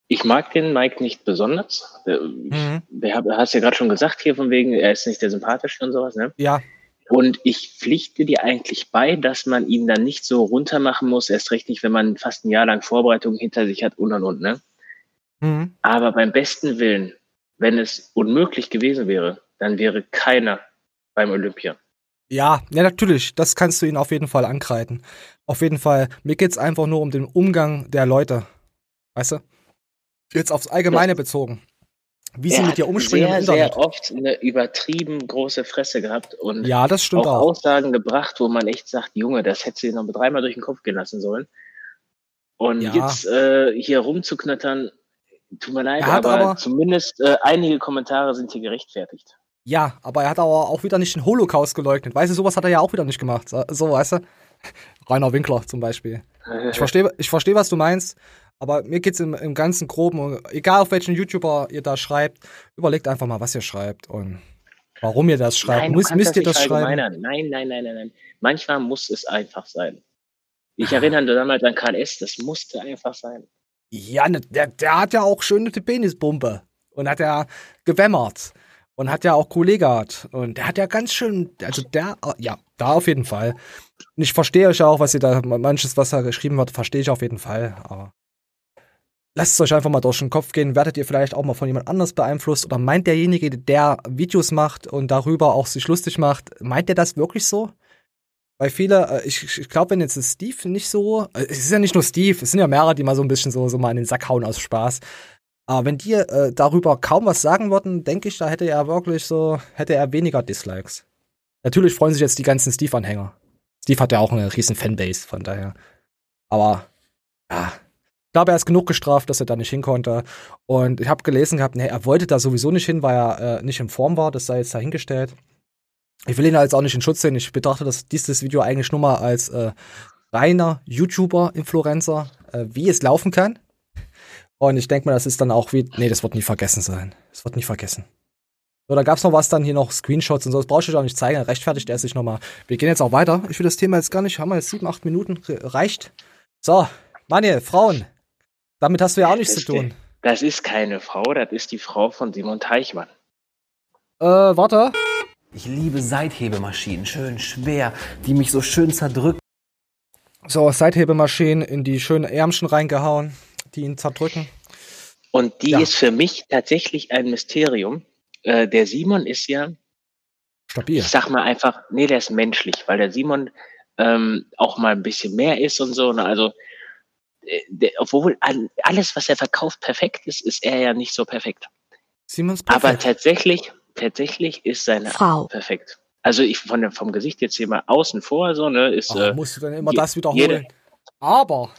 ich mag den Mike nicht besonders. Der, Mhm. hab- hast ja gerade schon gesagt hier von wegen, er ist nicht der sympathischste und sowas, ne? Ja. Und ich pflichte dir eigentlich bei, dass man ihn dann nicht so runter machen muss, erst recht nicht, wenn man fast ein Jahr lang Vorbereitung hinter sich hat und und und, ne? Mhm. Aber beim besten Willen, wenn es unmöglich gewesen wäre, dann wäre keiner beim Olympia. Ja, ja, natürlich. Das kannst du ihnen auf jeden Fall ankreiden. Auf jeden Fall. Mir geht's einfach nur um den Umgang der Leute. Weißt du? Jetzt aufs Allgemeine bezogen. Wie sie er mit dir umspringen sehr, im Internet. sehr oft eine übertrieben große Fresse gehabt und Ja, das stimmt auch auch. Aussagen gebracht, wo man echt sagt, Junge, das hättest du dir noch dreimal durch den Kopf gehen lassen sollen. Und Ja. jetzt äh, hier rumzuknattern, tut mir leid, Er aber, aber- zumindest äh, einige Kommentare sind hier gerechtfertigt. Ja, aber er hat aber auch wieder nicht den Holocaust geleugnet. Weißt du, sowas hat er ja auch wieder nicht gemacht. So, weißt du? Rainer Winkler zum Beispiel. Ich verstehe, ich verstehe, was du meinst, aber mir geht's im, im ganzen Groben, und egal auf welchen YouTuber ihr da schreibt, überlegt einfach mal, was ihr schreibt und warum ihr das schreibt. Nein, du Müsst, müsst ihr das schreiben? Nein, nein, nein, nein, nein. Manchmal muss es einfach sein. Ich erinnere damals an Karl S., das musste einfach sein. Ja, ne, der, der hat ja auch schöne Penisbumpe und hat ja gewämmert und hat ja auch Kollegat und der hat ja ganz schön, also der, ja, da auf jeden Fall. Und ich verstehe euch auch, was ihr da, manches, was da geschrieben wird, verstehe ich auf jeden Fall, aber lasst es euch einfach mal durch den Kopf gehen. Werdet ihr vielleicht auch mal von jemand anders beeinflusst oder meint derjenige, der Videos macht und darüber auch sich lustig macht, meint der das wirklich so? Weil viele, äh, ich, ich glaube, wenn jetzt Steve nicht so, äh, es ist ja nicht nur Steve, es sind ja mehrere, die mal so ein bisschen so, so mal in den Sack hauen aus Spaß. Aber wenn die äh, darüber kaum was sagen würden, denke ich, da hätte er wirklich so, hätte er weniger Dislikes. Natürlich freuen sich jetzt die ganzen Steve-Anhänger. Steve hat ja auch eine riesen Fanbase, von daher. Aber, ja. Ich glaube, er ist genug gestraft, dass er da nicht hin konnte. Und ich habe gelesen gehabt, nee, er wollte da sowieso nicht hin, weil er äh, nicht in Form war. Das sei jetzt dahingestellt. Ich will ihn jetzt auch nicht in Schutz sehen. Ich betrachte das, dieses Video eigentlich nur mal als äh, reiner YouTuber-Influencer, äh, wie es laufen kann. Und ich denke mal, das ist dann auch wie. Nee, das wird nie vergessen sein. Das wird nie vergessen. So, da gab's noch was dann hier noch Screenshots und so. Das brauche ich euch auch nicht zeigen. Dann rechtfertigt er sich nochmal. Wir gehen jetzt auch weiter. Ich will das Thema jetzt gar nicht. Haben wir jetzt sieben, acht Minuten? Reicht. So, Manuel, Frauen. Damit hast du ja auch nichts zu tun. Das ist keine Frau, das ist die Frau von Simon Teichmann. Äh, warte. Ich liebe Seithebemaschinen, schön schwer, die mich so schön zerdrücken. So, Seithebemaschinen in die schönen Ärmchen reingehauen, die ihn zerdrücken. Und die Ja. ist für mich tatsächlich ein Mysterium. Äh, der Simon ist ja, Stabil. ich sag mal einfach, nee, der ist menschlich, weil der Simon ähm, auch mal ein bisschen mehr ist und so. Ne? Also der, obwohl an, alles, was er verkauft, perfekt ist, ist er ja nicht so perfekt. Siemens Aber tatsächlich, tatsächlich ist seine Frau. perfekt. Also ich von dem, vom Gesicht jetzt hier mal außen vor, so, ne, ist, Ah, äh, musst du dann immer je- das wiederholen. jede- Aber,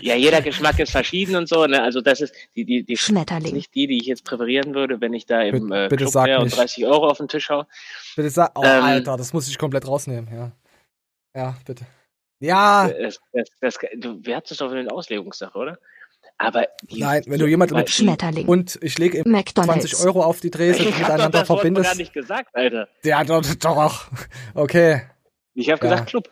ja, jeder Geschmack ist verschieden und so, ne, also das ist, die, die, die, Schmetterling. nicht die, die ich jetzt präferieren würde, wenn ich da im Bitte- äh, bitte Club sag wäre und nicht. 30 Euro auf den Tisch hau. bitte sag, oh, Ähm, Alter, das muss ich komplett rausnehmen, ja. Ja, bitte. Ja, Das, das, das, du, es doch eine Auslegungssache, oder? Aber die, nein, wenn du jemanden mit Schmetterling. und ich lege ihm McDonald's. 20 Euro auf die doch miteinander das Wort noch gar verbindest. nicht gesagt, Alter. Ja, doch, doch. Okay. Ich habe Ja. gesagt Club.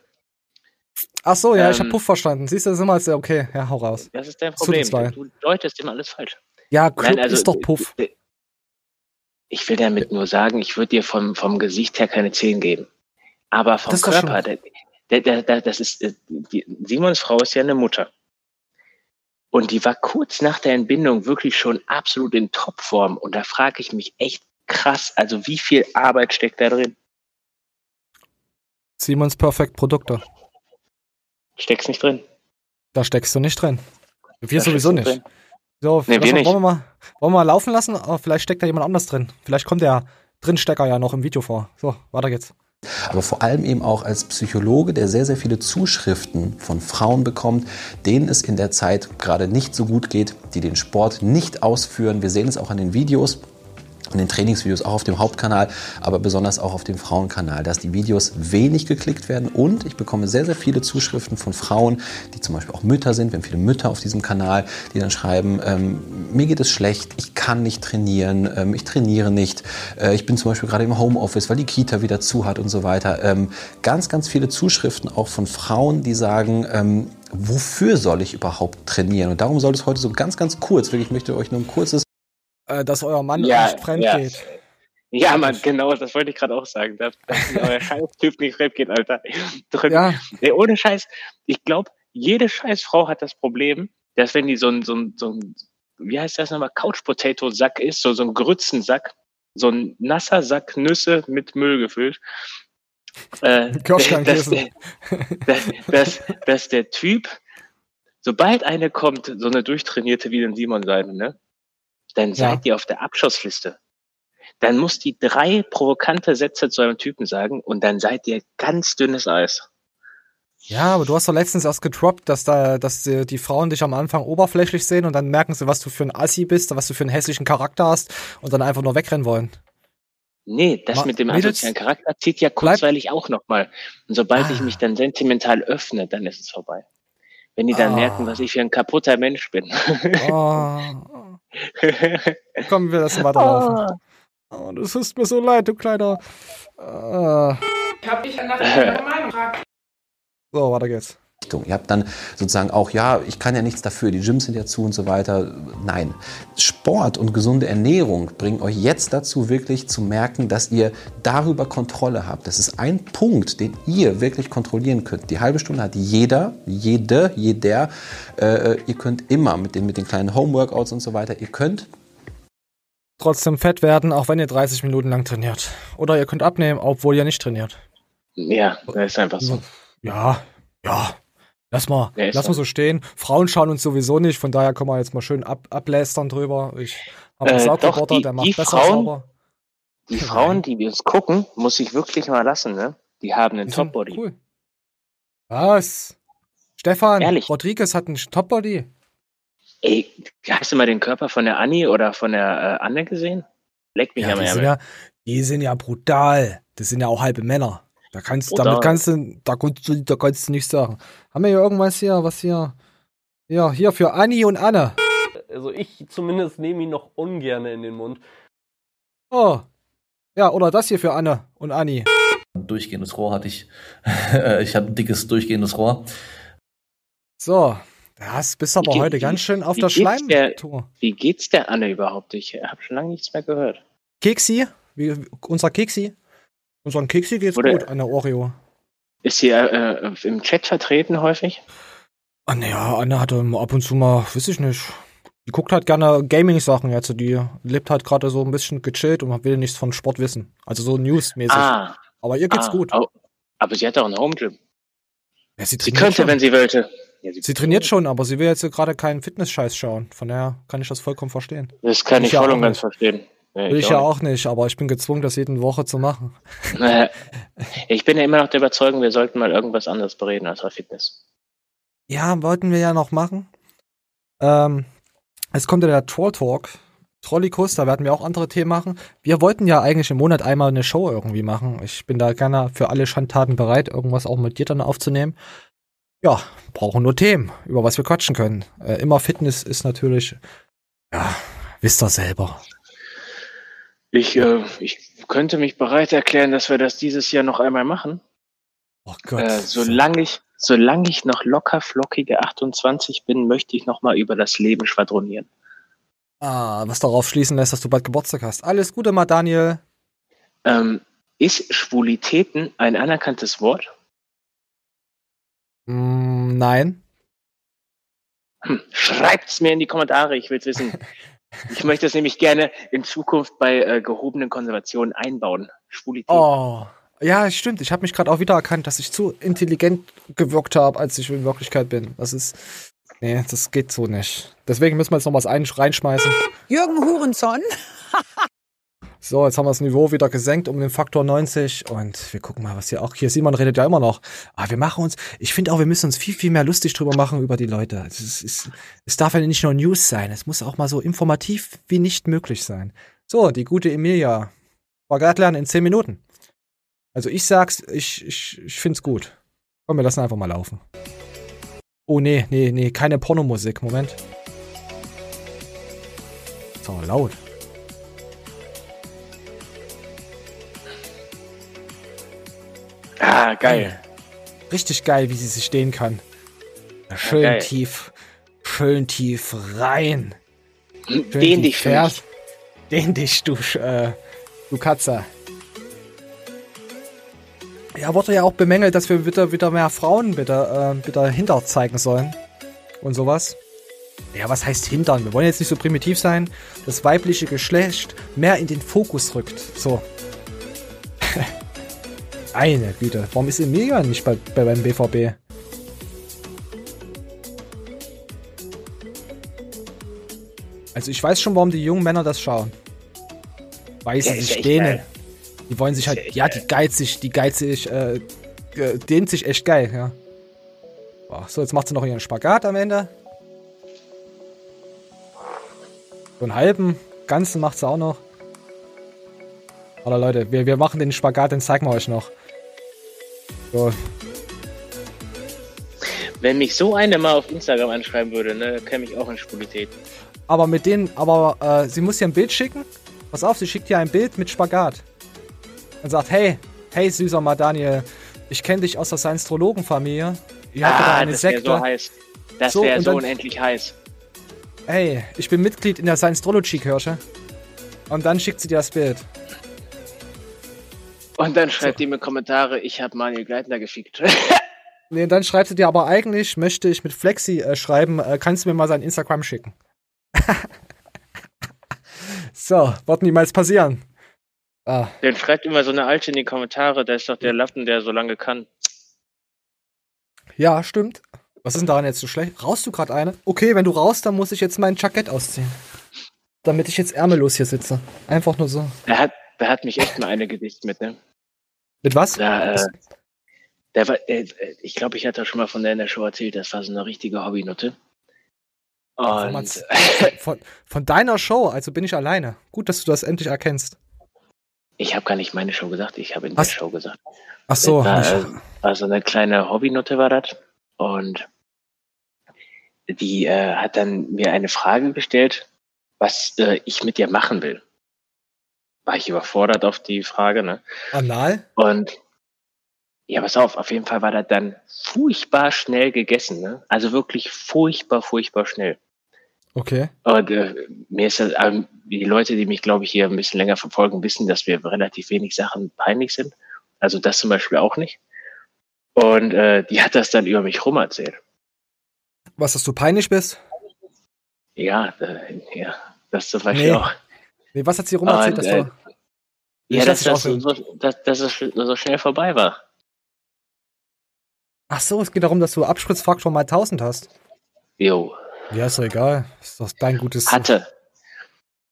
Ach so, ja, ich habe Ähm, Puff verstanden. Siehst du, das ist immer sehr okay. Ja, hau raus. Das ist dein Problem. Du deutest immer alles falsch. Ja, Club Nein, also, ist doch Puff. äh, Ich will damit nur sagen, ich würde dir vom, vom Gesicht her keine 10 geben. Aber vom Das Körper, der, der, der, der, das ist, äh, die, Simons Frau ist ja eine Mutter. Und die war kurz nach der Entbindung wirklich schon absolut in Topform. Und da frage ich mich echt krass, also wie viel Arbeit steckt da drin? Siemens Perfect Produkte. Steckst nicht drin? Da steckst du nicht drin. Wir Da sowieso nicht. drin. So, Nee, wir mal, nicht. Wollen, wir mal, wollen wir mal laufen lassen? Oh, vielleicht steckt da jemand anders drin. Vielleicht kommt der Drinstecker ja noch im Video vor. So, weiter geht's. Aber vor allem eben auch als Psychologe, der sehr, sehr viele Zuschriften von Frauen bekommt, denen es in der Zeit gerade nicht so gut geht, die den Sport nicht ausführen. Wir sehen es auch an den Videos. In den Trainingsvideos auch auf dem Hauptkanal, aber besonders auch auf dem Frauenkanal, dass die Videos wenig geklickt werden und ich bekomme sehr, sehr viele Zuschriften von Frauen, die zum Beispiel auch Mütter sind. Wir haben viele Mütter auf diesem Kanal, die dann schreiben, ähm, mir geht es schlecht, ich kann nicht trainieren, ähm, ich trainiere nicht, äh, ich bin zum Beispiel gerade im Homeoffice, weil die Kita wieder zu hat und so weiter. Ähm, ganz, ganz viele Zuschriften auch von Frauen, die sagen, ähm, wofür soll ich überhaupt trainieren? Und darum soll es heute so ganz, ganz kurz, wirklich, ich möchte euch nur ein kurzes Äh, dass euer Mann Ja, nicht fremd ja. geht. Ja, Mann, genau, das wollte ich gerade auch sagen. Dass, dass euer Scheiß-Typ nicht fremd geht, Alter. Ja. Nee, ohne Scheiß. Ich glaube, jede Scheißfrau hat das Problem, dass wenn die so ein, so ein, so ein wie heißt das nochmal, Couch-Potato-Sack ist, so, so ein Grützensack, so ein nasser Sack Nüsse mit Müll gefüllt, äh, dass, der, dass, dass, dass der Typ, sobald eine kommt, so eine durchtrainierte wie den Simon sein, ne, dann Ja. seid ihr auf der Abschussliste. Dann muss die drei provokante Sätze zu einem Typen sagen und dann seid ihr ganz dünnes Eis. Ja, aber du hast doch letztens erst getroppt, dass da, dass die, die Frauen dich am Anfang oberflächlich sehen und dann merken sie, was du für ein Assi bist, was du für einen hässlichen Charakter hast und dann einfach nur wegrennen wollen. Nee, das Ma- mit dem Mädels, asozialen Charakter zieht ja kurzweilig auch nochmal. Und sobald ich mich dann sentimental öffne, dann ist es vorbei. Wenn die dann Ah. merken, was ich für ein kaputter Mensch bin. Oh. Kommen wir lassen weiterlaufen. Oh, das ist mir so leid, du kleiner. Äh, Ich hab dich nach deiner Meinung gefragt. so, weiter geht's. Richtung. Ihr habt dann sozusagen auch, ja, ich kann ja nichts dafür, die Gyms sind ja zu und so weiter. Nein, Sport und gesunde Ernährung bringen euch jetzt dazu, wirklich zu merken, dass ihr darüber Kontrolle habt. Das ist ein Punkt, den ihr wirklich kontrollieren könnt. Die halbe Stunde hat jeder, jede, jeder. Äh, ihr könnt immer mit den, mit den kleinen Homeworkouts und so weiter, ihr könnt Trotzdem fett werden, auch wenn ihr 30 Minuten lang trainiert. Oder ihr könnt abnehmen, obwohl ihr nicht trainiert. ja, das ist einfach so. Ja, ja. Lass mal, ist lass so. mal so stehen. Frauen schauen uns sowieso nicht, von daher können wir jetzt mal schön ab, ablästern drüber. Ich habe einen Äh, Saugroboter, die- der macht die besser Frauen- sauber. Die Frauen, die wir uns gucken, muss ich wirklich mal lassen, ne? Die haben einen Topbody. Cool. Was? Stefan, Ehrlich? Rodriguez hat einen Topbody. Ey, hast du mal den Körper von der Annie oder von der äh, Anne gesehen? Leck mich Ja, am die, sind ja, die sind ja brutal. Das sind ja auch halbe Männer. Da kannst, Brutal. damit kannst du, da kannst du, da kannst du nichts sagen. Haben wir hier irgendwas hier, was hier? Ja, hier für Anni und Anne. Also ich zumindest nehme ihn noch ungern in den Mund. Oh. Ja, oder das hier für Anne und Anni. Durchgehendes Rohr hatte ich. ich hatte ein dickes durchgehendes Rohr. So. Das bist aber Wie- heute wie- ganz schön auf der- Schleimtour. Wie geht's der Anne überhaupt? Ich habe schon lange nichts mehr gehört. Keksi, wie, unser Keksi. Unseren Keksi geht's Oder- gut an der Oreo. Ist sie äh, im Chat vertreten häufig? Ah, naja, Anne hatte ab und zu mal, weiß ich nicht. Die guckt halt gerne Gaming-Sachen jetzt. Die lebt halt gerade so ein bisschen gechillt und will nichts von Sport wissen. Also so News-mäßig. Aber ihr geht's ah, gut. aber sie hat auch ein Home Gym. Ja, sie Sie könnte, schon. wenn sie wollte. Sie trainiert schon, aber sie will jetzt gerade keinen Fitness-Scheiß schauen. Von daher kann ich das vollkommen verstehen. Das kann ich ja voll auch und ganz verstehen. Nee, Will ich auch ja nicht. auch nicht, aber ich bin gezwungen, das jede Woche zu machen. Naja, Ich bin ja immer noch der Überzeugung, wir sollten mal irgendwas anderes bereden als Fitness. Ja, wollten wir ja noch machen. Ähm, es kommt ja der Troll Talk. Trollikus, da werden wir auch andere Themen machen. Wir wollten ja eigentlich im Monat einmal eine Show irgendwie machen. Ich bin da gerne für alle Schandtaten bereit, irgendwas auch mit dir dann aufzunehmen. Ja, brauchen nur Themen, über was wir quatschen können. Äh, immer Fitness ist natürlich, ja, wisst ihr selber. Ich, äh, ich könnte mich bereit erklären, dass wir das dieses Jahr noch einmal machen. Oh Gott. Äh, solange ich, solange ich noch locker flockige 28 bin, möchte ich noch mal über das Leben schwadronieren. Ah, was darauf schließen lässt, dass du bald Geburtstag hast. Alles Gute mal, Daniel. Ähm, ist Schwulitäten ein anerkanntes Wort? Mm, nein. Hm, schreibt's mir in die Kommentare, ich will's wissen. Ich möchte es nämlich gerne in Zukunft bei äh, gehobenen Konservationen einbauen. Schwulität. Oh. Ja, stimmt. Ich habe mich gerade auch wieder erkannt, dass ich zu intelligent gewirkt habe, als ich in Wirklichkeit bin. Das ist. Nee, das geht so nicht. Deswegen müssen wir jetzt noch was ein reinschmeißen. Jürgen Hurenson. So, jetzt haben wir das Niveau wieder gesenkt um den Faktor 90 und wir gucken mal, was hier auch. Hier, Simon redet ja immer noch. Aber wir machen uns, ich finde auch, wir müssen uns viel, viel mehr lustig drüber machen über die Leute. Es, ist, es, es darf ja nicht nur News sein, es muss auch mal so informativ wie nicht möglich sein. So, die gute Emilia. Spagat lernen in 10 Minuten. Also ich sag's, ich, ich, ich find's gut. Komm, wir lassen einfach mal laufen. Oh nee, nee, nee, keine Pornomusik. Moment. So, laut. Ah, geil. Richtig geil, wie sie sich stehen kann. Schön geil. tief, schön tief rein. Schön Den dich fährst. Den dich, du, äh, du Katze. Ja, wurde ja auch bemängelt, dass wir wieder, wieder mehr Frauen bitte, äh, wieder hinter zeigen sollen. Und sowas. Ja, was heißt hintern? Wir wollen jetzt nicht so primitiv sein. Das weibliche Geschlecht mehr in den Fokus rückt. So. Eine Güte. Warum ist Emilia nicht bei, bei beim BVB? Also ich weiß schon, warum die jungen Männer das schauen. Weil sie Ja, sich dehnen. Die wollen sich halt, ja, die geizig, die geizig, äh, dehnt sich echt geil, ja. Boah, so, jetzt macht sie noch ihren Spagat am Ende. So einen halben, ganzen macht sie auch noch. Oder Leute, wir, wir machen den Spagat, den zeigen wir euch noch. So, Wenn mich so eine mal auf Instagram anschreiben würde, ne, käme ich auch in Schwulität. aber mit denen, aber äh, sie muss dir ein Bild schicken. Pass auf, sie schickt dir ein Bild mit Spagat. Und sagt, hey, hey süßer mal Daniel, ich kenne dich aus der Science-Trologen-Familie. Ihr habt da Ah, eine das wäre Sekte. so heiß. Das So, wäre so dann- unendlich heiß. Hey, ich bin Mitglied in der Science-Trology-Kirche. Und dann schickt sie dir das Bild. Und dann schreibt ihr mir Kommentare, ich habe Manuel Gleitner geschickt. Nee, und dann schreibt sie dir aber eigentlich, möchte ich mit Flexi äh, schreiben, äh, kannst du mir mal sein Instagram schicken. so, wird niemals passieren. Ah, Dann schreibt immer so eine Alte in die Kommentare, da ist doch der Lappen, der so lange kann. ja, stimmt. Was ist denn daran jetzt so schlecht? Raust du gerade eine? Okay, wenn du raust, dann muss ich jetzt mein Jackett ausziehen. Damit ich jetzt ärmellos hier sitze. Einfach nur so. Da hat, da hat mich echt mal eine Gedicht mit, ne? Mit was? Da, äh, der war, äh, ich glaube, ich hatte schon mal von der in der Show erzählt, das war so eine richtige Hobbynutte. Und von, von deiner Show, also bin ich alleine. Gut, dass du das endlich erkennst. ich habe gar nicht meine Show gesagt, ich habe in der Was? Show gesagt. Ach so, Das war, äh, also eine kleine Hobbynutte war das. Und die äh, hat dann mir eine Frage gestellt, was äh, ich mit ihr machen will. War ich überfordert auf die Frage, ne? Anal? Und ja, pass auf, auf jeden Fall war das dann furchtbar schnell gegessen, ne? Also wirklich furchtbar, furchtbar schnell. Okay. Und äh, mir ist das, ähm, die Leute, die mich, glaube ich, hier ein bisschen länger verfolgen, wissen, dass wir relativ wenig Sachen peinlich sind. Also das zum Beispiel auch nicht. Und äh, die hat das dann über mich rum erzählt. Was, dass du peinlich bist? Ja, äh, ja, das zum Beispiel Nee. auch. Nee, was hat sie rum erzählt, Und, dass äh. Ja, dass das, so, dass, dass es sch- so schnell vorbei war. Ach so, es geht darum, dass du Abspritzfaktor mal 1000 hast. Jo. Ja, ist doch egal. Ist doch dein gutes. Hatte.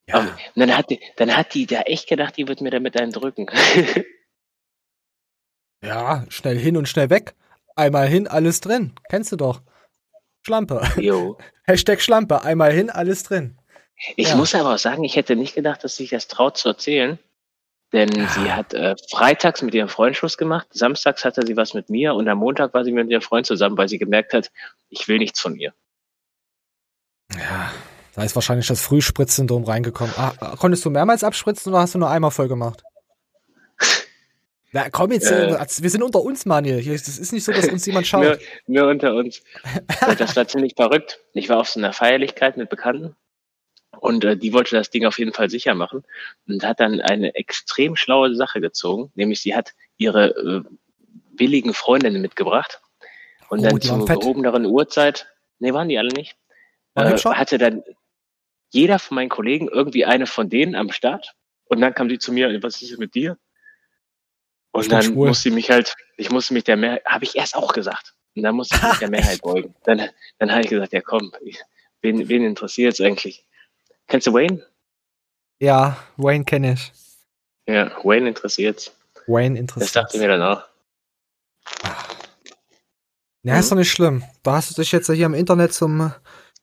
Ja. Und dann hat, die, dann hat die da echt gedacht, die wird mir damit einen drücken. Ja, schnell hin und schnell weg. Einmal hin, alles drin. Kennst du doch. Schlampe. Jo. Hashtag Schlampe. Einmal hin, alles drin. Ich Ja. muss aber auch sagen, ich hätte nicht gedacht, dass sich das traut zu erzählen. Denn sie hat äh, freitags mit ihrem Freund Schluss gemacht, samstags hatte sie was mit mir und am Montag war sie mit ihrem Freund zusammen, weil sie gemerkt hat, ich will nichts von ihr. Ja, da ist wahrscheinlich das Frühspritzsyndrom reingekommen. Ah, konntest du mehrmals abspritzen oder hast du nur einmal voll gemacht? Na komm jetzt, Äh. äh, wir sind unter uns, Mann hier. Das ist nicht so, dass uns jemand schaut. Nur, nur unter uns. Das war ziemlich verrückt. Ich war auf so einer Feierlichkeit mit Bekannten und äh, die wollte das Ding auf jeden Fall sicher machen und hat dann eine extrem schlaue Sache gezogen, nämlich sie hat ihre äh, billigen Freundinnen mitgebracht und Oh, dann zur gehobeneren Uhrzeit, nee, waren die alle nicht, äh, hatte dann jeder von meinen Kollegen irgendwie eine von denen am Start und dann kam die zu mir, was ist mit dir? Und dann schwul. musste ich mich halt, ich musste mich der Mehrheit, habe ich erst auch gesagt. Und dann musste ich mich der Mehrheit beugen. Dann, dann habe ich gesagt, ja komm, wen, wen interessiert es eigentlich? Kennst du Wayne? Ja, Wayne kenne ich. Ja, Wayne interessiert's. Wayne Das interessiert. dachte mir dann auch. Ja, ist doch nicht schlimm. Da hast du dich jetzt hier im Internet zum,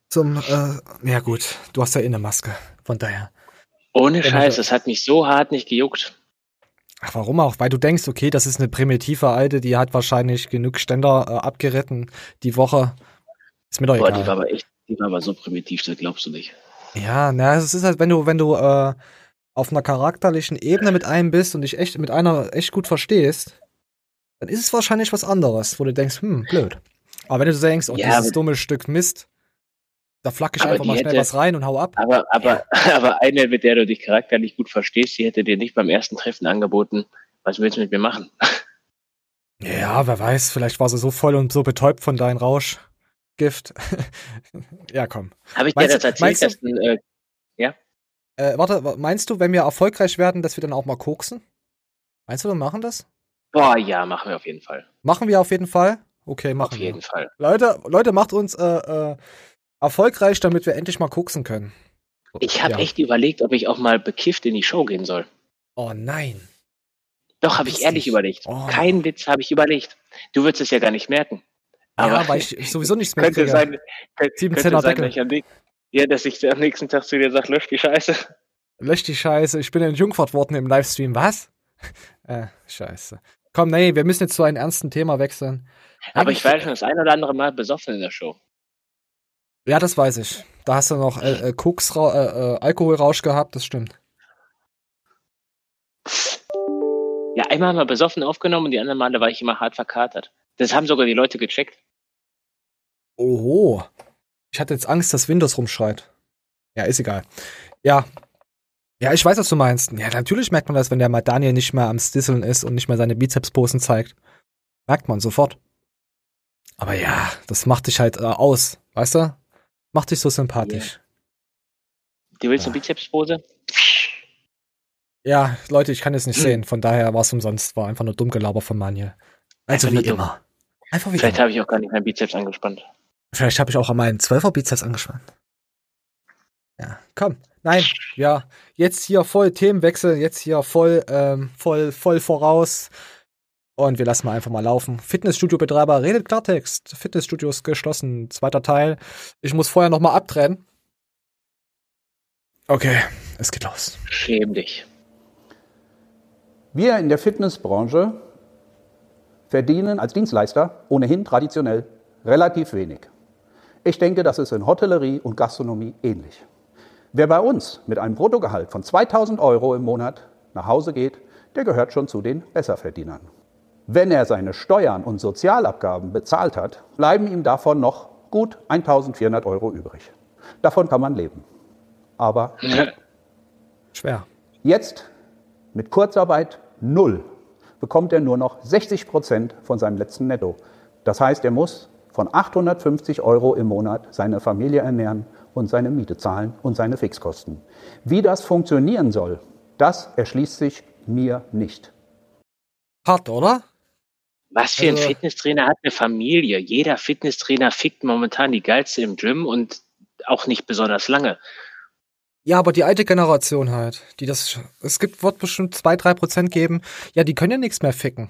zum, äh, ja gut, du hast ja eh eine Maske. Von daher. Ohne Scheiß, das hat mich so hart nicht gejuckt. Ach, warum auch? Weil du denkst, okay, das ist eine primitive Alte, die hat wahrscheinlich genug Ständer äh, abgeritten die Woche. Ist mir doch Boah, egal. die war aber echt, die war aber so primitiv, das glaubst du nicht. Ja, na, es ist halt, wenn du, wenn du äh, auf einer charakterlichen Ebene mit einem bist und dich echt mit einer echt gut verstehst, dann ist es wahrscheinlich was anderes, wo du denkst, hm, blöd. Aber wenn du denkst, oh, Ja, dieses dumme Stück Mist, da flack ich einfach mal schnell hätte- was rein und hau ab. Aber, aber, aber eine, mit der du dich charakterlich gut verstehst, die hätte dir nicht beim ersten Treffen angeboten, was willst du mit mir machen? Ja, wer weiß, vielleicht war sie so voll und so betäubt von deinem Rauschgift. ja, komm. Habe ich dir Meinst das du- erzählt, du- dass ein, äh, ja? Äh, warte, wa- meinst du, wenn wir erfolgreich werden, dass wir dann auch mal koksen? Meinst du, wir machen das? Boah, ja, machen wir auf jeden Fall. Machen wir auf jeden Fall? Okay, machen Auf wir. jeden Fall. Leute, Leute, macht uns äh, äh, erfolgreich, damit wir endlich mal koksen können. Ich habe Ja. echt überlegt, ob ich auch mal bekifft in die Show gehen soll. Oh nein. Doch, habe ich ehrlich überlegt. Oh. Kein Witz habe ich überlegt. Du würdest es ja gar nicht merken. Aber ja, weil ich sowieso nichts mehr könnte kriege. sein, könnte, Sieben könnte Zehner sein Deckel. ja, dass ich am nächsten Tag zu dir sage, lösch die Scheiße. Lösch die Scheiße, ich bin entjungfert worden im Livestream. Was? äh, scheiße. Komm, nee, wir müssen jetzt zu einem ernsten Thema wechseln. Aber Eigentlich- ich war ja schon das ein oder andere Mal besoffen in der Show. Ja, das weiß ich. Da hast du noch äh, äh, Koks, äh, äh, Alkoholrausch gehabt, das stimmt. Ja, einmal haben wir besoffen aufgenommen und die anderen Male war ich immer hart verkatert. Das haben sogar die Leute gecheckt. Oho. Ich hatte jetzt Angst, dass Windows rumschreit. Ja, ist egal. Ja. Ja, ich weiß, was du meinst. Ja, natürlich merkt man das, wenn der mal Daniel nicht mehr am Stisseln ist und nicht mehr seine Bizepsposen zeigt. Merkt man sofort. Aber ja, das macht dich halt äh, aus, weißt du? Macht dich so sympathisch. Du willst eine Bizepspose? Ja, Leute, ich kann es nicht Hm. sehen. Von daher war es umsonst. War einfach nur Dummgelaber von Manuel. Also Einfach wie nur dumm. immer. Einfach wie Vielleicht immer. habe ich auch gar nicht meinen Bizeps angespannt. Vielleicht habe ich auch an meinen 12er Bizeps angespannt. Ja, komm. Nein, ja, jetzt hier voll Themenwechsel, jetzt hier voll, ähm, voll, voll voraus. Und wir lassen mal einfach mal laufen. Fitnessstudio-Betreiber redet Klartext. Fitnessstudio ist geschlossen. Zweiter Teil. Ich muss vorher noch mal abtrennen. Okay, es geht los. Schäm dich. Wir in der Fitnessbranche verdienen als Dienstleister ohnehin traditionell relativ wenig. Ich denke, das ist in Hotellerie und Gastronomie ähnlich. Wer bei uns mit einem Bruttogehalt von 2000 Euro im Monat nach Hause geht, der gehört schon zu den Besserverdienern. Wenn er seine Steuern und Sozialabgaben bezahlt hat, bleiben ihm davon noch gut 1400 Euro übrig. Davon kann man leben. Aber Schwer. Jetzt mit Kurzarbeit null bekommt er nur noch 60 Prozent von seinem letzten Netto. Das heißt, er muss von 850 Euro im Monat seine Familie ernähren und seine Miete zahlen und seine Fixkosten. Wie das funktionieren soll, das erschließt sich mir nicht. Hart, oder? Was für ein Also- Fitnesstrainer hat eine Familie? Jeder Fitnesstrainer fickt momentan die geilste im Gym und auch nicht besonders lange. Ja, aber die alte Generation halt, die das, es gibt, wird bestimmt zwei, drei Prozent geben, ja, die können ja nichts mehr ficken.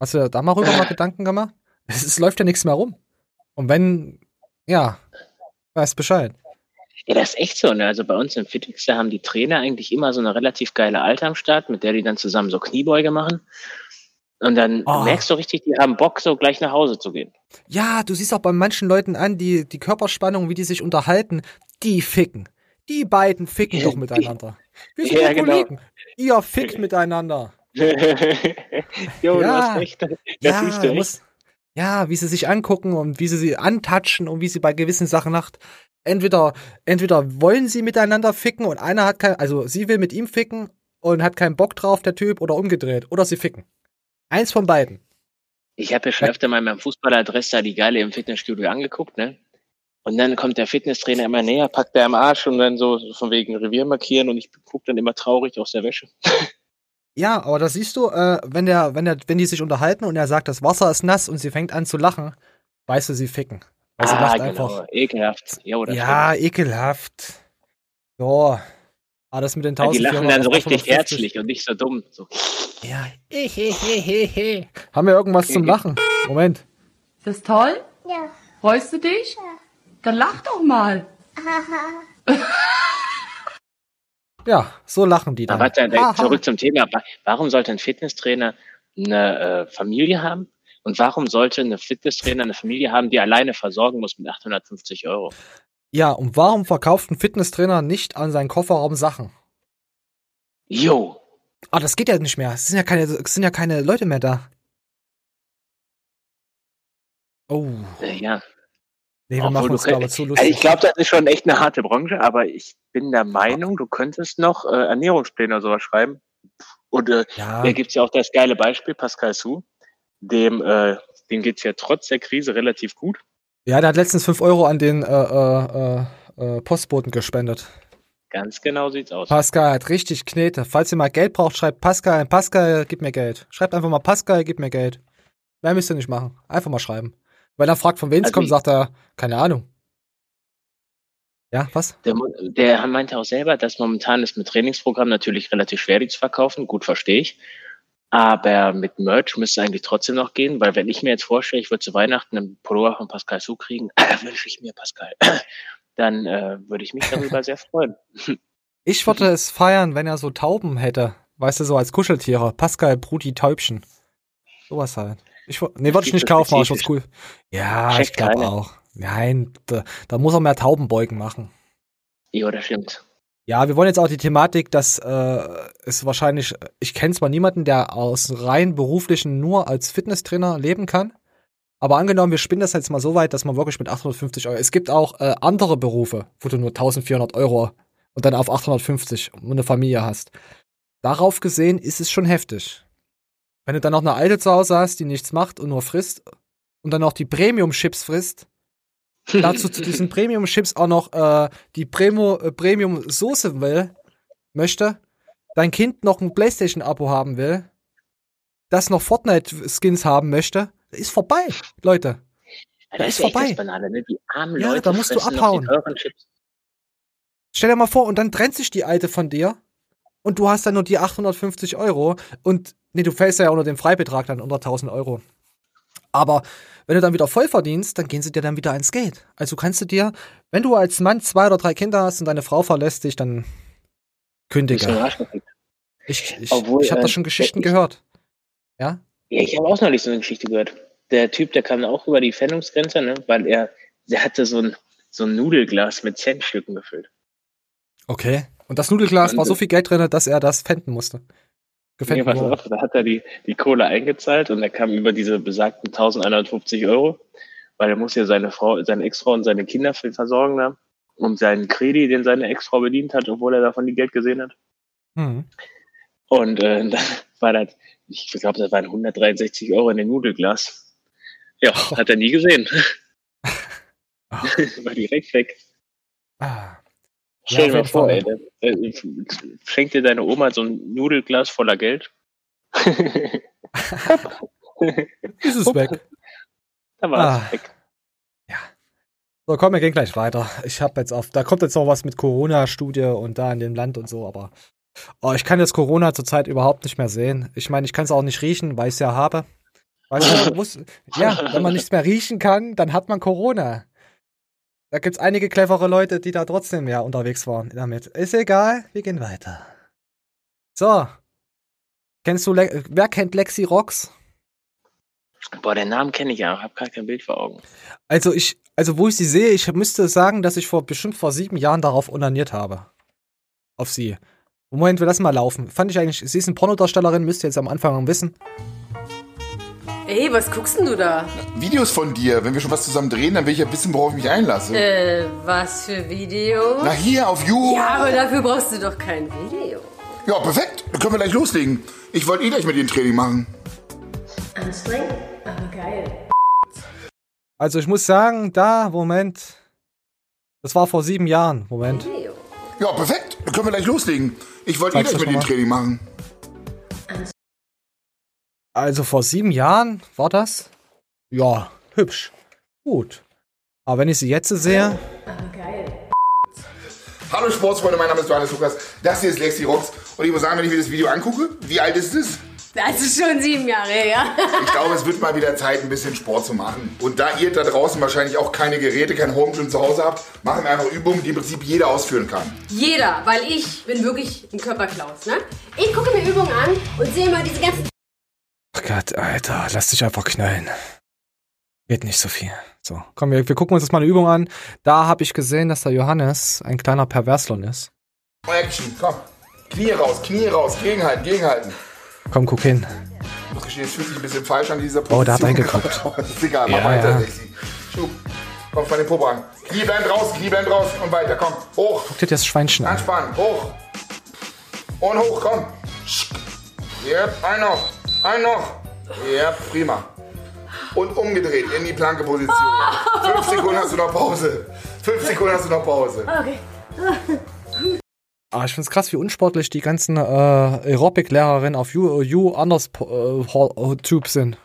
Hast du da mal rüber mal Gedanken gemacht? Es, es läuft ja nichts mehr rum. Und wenn, ja, weißt Bescheid. Ja, das ist echt so. Ne? Also bei uns im Fitix, da haben die Trainer eigentlich immer so eine relativ geile Alte am Start, mit der die dann zusammen so Kniebeuge machen. Und dann Oh. merkst du richtig, die haben Bock, so gleich nach Hause zu gehen. Ja, du siehst auch bei manchen Leuten an, die, die Körperspannung, wie die sich unterhalten, die ficken. Die beiden ficken doch miteinander. Wir sind Ja, genau. Kollegen. Ihr fickt miteinander. jo, ja, echt. muss, ja, wie sie sich angucken und wie sie sie antatschen und wie sie bei gewissen Sachen macht. Entweder, entweder wollen sie miteinander ficken und einer hat kein, also sie will mit ihm ficken und hat keinen Bock drauf, der Typ, oder umgedreht. Oder sie ficken. Eins von beiden. Ich habe ja schon öfter mal meinem Fußballadress da die Geile im Fitnessstudio angeguckt, ne? Und dann kommt der Fitnesstrainer immer näher, packt der am Arsch und dann so so von wegen Revier markieren und ich guck dann immer traurig aus der Wäsche. Ja, aber da siehst du, äh, wenn der, wenn der, wenn die sich unterhalten und er sagt, das Wasser ist nass und sie fängt an zu lachen, weißt du, sie ficken. Weil sie ah, lacht genau. einfach. Ekelhaft. Jo, das Ja, ekelhaft. So. Ah, das mit den. Ja, die 1400 lachen dann so richtig 850. herzlich und nicht so dumm. So. Ja. Haben wir irgendwas zum Lachen? Moment. Ist das toll? Ja. Freust du dich? Ja. Dann lach doch mal. Ja, so lachen die dann. Aber warte, zurück zum Thema. Wa- Warum sollte ein Fitnesstrainer eine äh, Familie haben? Und warum sollte eine Fitnesstrainer eine Familie haben, die alleine versorgen muss mit 850 Euro? Ja, und warum verkauft ein Fitnesstrainer nicht an seinen Kofferraum Sachen? Jo. Ah, das geht ja nicht mehr. Es sind ja keine, es sind ja keine Leute mehr da. Oh. Äh, ja. Nee, wir Obwohl machen uns könnt- aber zu Also lustig. ich glaube, das ist schon echt eine harte Branche, aber ich bin der Meinung, du könntest noch äh, Ernährungspläne oder sowas schreiben. Und äh, Ja. da gibt's ja auch das geile Beispiel, Pascal Su, dem, äh, dem geht's ja trotz der Krise relativ gut. Ja, der hat letztens 5 Euro an den äh, äh, äh, äh, Postboten gespendet. Ganz genau sieht's aus. Pascal hat richtig Knete. Falls ihr mal Geld braucht, schreibt Pascal, Pascal, gib mir Geld. Schreibt einfach mal Pascal, gib mir Geld. Mehr müsst ihr nicht machen. Einfach mal schreiben. Weil er fragt, von wem es Also kommt, sagt er, keine Ahnung. Ja, was? Der, der meinte auch selber, dass momentan ist mit Trainingsprogramm natürlich relativ schwer, die zu verkaufen. Gut, verstehe ich. Aber mit Merch müsste eigentlich trotzdem noch gehen, weil wenn ich mir jetzt vorstelle, ich würde zu Weihnachten einen Pullover von Pascal Su kriegen, wünsche ich mir Pascal, dann äh, würde ich mich darüber sehr freuen. Ich würde es feiern, wenn er so Tauben hätte. Weißt du, so als Kuscheltiere. Pascal, Brudi, Täubchen. Sowas halt. Ich, nee, würde ich nicht kaufen, aber ich cool. Ja, Checkt ich glaube auch. Nein, da, da muss er mehr Taubenbeugen machen. Jo, das stimmt. Ja, wir wollen jetzt auch die Thematik, dass äh, es wahrscheinlich, ich kenne zwar niemanden, der aus rein beruflichen nur als Fitnesstrainer leben kann, aber angenommen, wir spinnen das jetzt mal so weit, dass man wirklich mit 850 Euro, es gibt auch äh, andere Berufe, wo du nur 1400 Euro und dann auf 850 und eine Familie hast. Darauf gesehen ist es schon heftig. Wenn du dann noch eine Alte zu Hause hast, die nichts macht und nur frisst und dann noch die Premium-Chips frisst, dazu zu diesen Premium-Chips auch noch äh, die äh, Premium-Soße will, möchte, dein Kind noch ein Playstation-Abo haben will, das noch Fortnite-Skins haben möchte, ist vorbei, Leute. Ja, Da das ist ist vorbei. Banane, ne? Die armen Ja, Leute da musst du abhauen. Stell dir mal vor, und dann trennt sich die Alte von dir und du hast dann nur die 850 Euro und, nee, du fällst ja unter den Freibetrag dann unter 1000 Euro. Aber wenn du dann wieder voll verdienst, dann gehen sie dir dann wieder ins Geld. Also kannst du dir, wenn du als Mann zwei oder drei Kinder hast und deine Frau verlässt dich, dann kündige. Ich, ich, Obwohl, ich habe da äh, schon Geschichten ich- gehört. Ja? Ja, ich habe auch noch nicht so eine Geschichte gehört. Der Typ, der kam auch über die Pfändungsgrenze, ne? weil er, der hatte so ein, so ein Nudelglas mit Centstücken gefüllt. Okay. Und das Nudelglas war so viel Geld drin, dass er das pfänden musste. Nee, Gefällt pass mir. auf, da hat er die, die Kohle eingezahlt und er kam über diese besagten 1150 Euro, weil er muss ja seine Frau, seine Ex-Frau und seine Kinder versorgen da und seinen Kredi, den seine Ex-Frau bedient hat, obwohl er davon die Geld gesehen hat. Hm. Und äh, dann war das, ich glaube, das waren 163 Euro in dem Nudelglas. Ja, hat er nie gesehen. war direkt weg. Ah. Stell Ja, dir auf mal vor, ey, äh, schenkt dir deine Oma so ein Nudelglas voller Geld. Ist es weg. Da war Ah. es weg. So, komm, wir gehen gleich weiter. Ich habe jetzt auf, da kommt jetzt noch was mit Corona-Studie und da in dem Land und so, aber oh, ich kann jetzt Corona zurzeit überhaupt nicht mehr sehen. Ich meine, ich kann es auch nicht riechen, weil ich es ja habe. Weißt du, muss, ja, wenn man nichts mehr riechen kann, dann hat man Corona. Da gibt's einige clevere Leute, die da trotzdem ja unterwegs waren damit. Ist egal, wir gehen weiter. So. Kennst du, Le wer kennt Lexi Rocks? Boah, den Namen kenne ich ja, habe gar kein Bild vor Augen. Also ich, also wo ich sie sehe, ich müsste sagen, dass ich vor bestimmt vor sieben Jahren darauf onaniert habe. Auf sie. Moment, wir lassen mal laufen. Fand ich eigentlich, sie ist eine Pornodarstellerin, müsst ihr jetzt am Anfang wissen. Ey, was guckst denn du da? Videos von dir. Wenn wir schon was zusammen drehen, dann will ich ja wissen, worauf ich mich einlasse. Äh, was für Video? Na hier, auf You. Ja, aber dafür brauchst du doch kein Video. Ja, perfekt. Dann können wir gleich loslegen. Ich wollte eh gleich mit dir ein Training machen. Anstrengend, aber geil. Also ich muss sagen, da, Moment. Das war vor sieben Jahren. Moment. Ja, perfekt. Dann können wir gleich loslegen. Ich wollte eh gleich mit dir ein. Training machen. Also vor sieben Jahren war das? Ja, hübsch. Gut. Aber wenn ich sie jetzt sehe, geil. Hallo Sportsfreunde, mein Name ist Johannes Lukas. Das hier ist Lexi Rocks. Und ich muss sagen, wenn ich mir das Video angucke, wie alt ist es? Das ist schon sieben Jahre her. Ich glaube, es wird mal wieder Zeit, ein bisschen Sport zu machen. Und da ihr da draußen wahrscheinlich auch keine Geräte, kein Home Gym zu Hause habt, machen wir einfach Übungen, die im Prinzip jeder ausführen kann. Jeder, weil ich bin wirklich ein Körperklaus, ne? Ich gucke mir Übungen an und sehe mal diese ganzen Ach Gott, Alter, lass dich einfach knallen. Geht nicht so viel. So, komm, wir, wir gucken uns jetzt mal eine Übung an. Da habe ich gesehen, dass der Johannes ein kleiner Perverslon ist. Action, komm. Knie raus, Knie raus, gegenhalten, gegenhalten. Komm, guck hin. Ich muss gestehen, es fühlt sich ein bisschen falsch an dieser Position. Oh, der hat reingeguckt. Aber ist egal, mach Ja, weiter, ja. Lexi. Schub. Komm, spann den Popo an. Knie bleibt raus, Knie bleibt raus und weiter, komm. Hoch, Guck dir das Schweinchen an. anspannen, hoch. Und hoch, komm. Yep, ein noch, ein noch. Yep, prima. Und umgedreht in die Planke-Position. Fünf Sekunden hast du noch Pause. Fünf Sekunden hast du noch Pause. Okay. Ah, ich find's krass, wie unsportlich die ganzen äh, Aerobic-Lehrerinnen auf You, you anders äh, Hall- äh, Tube sind.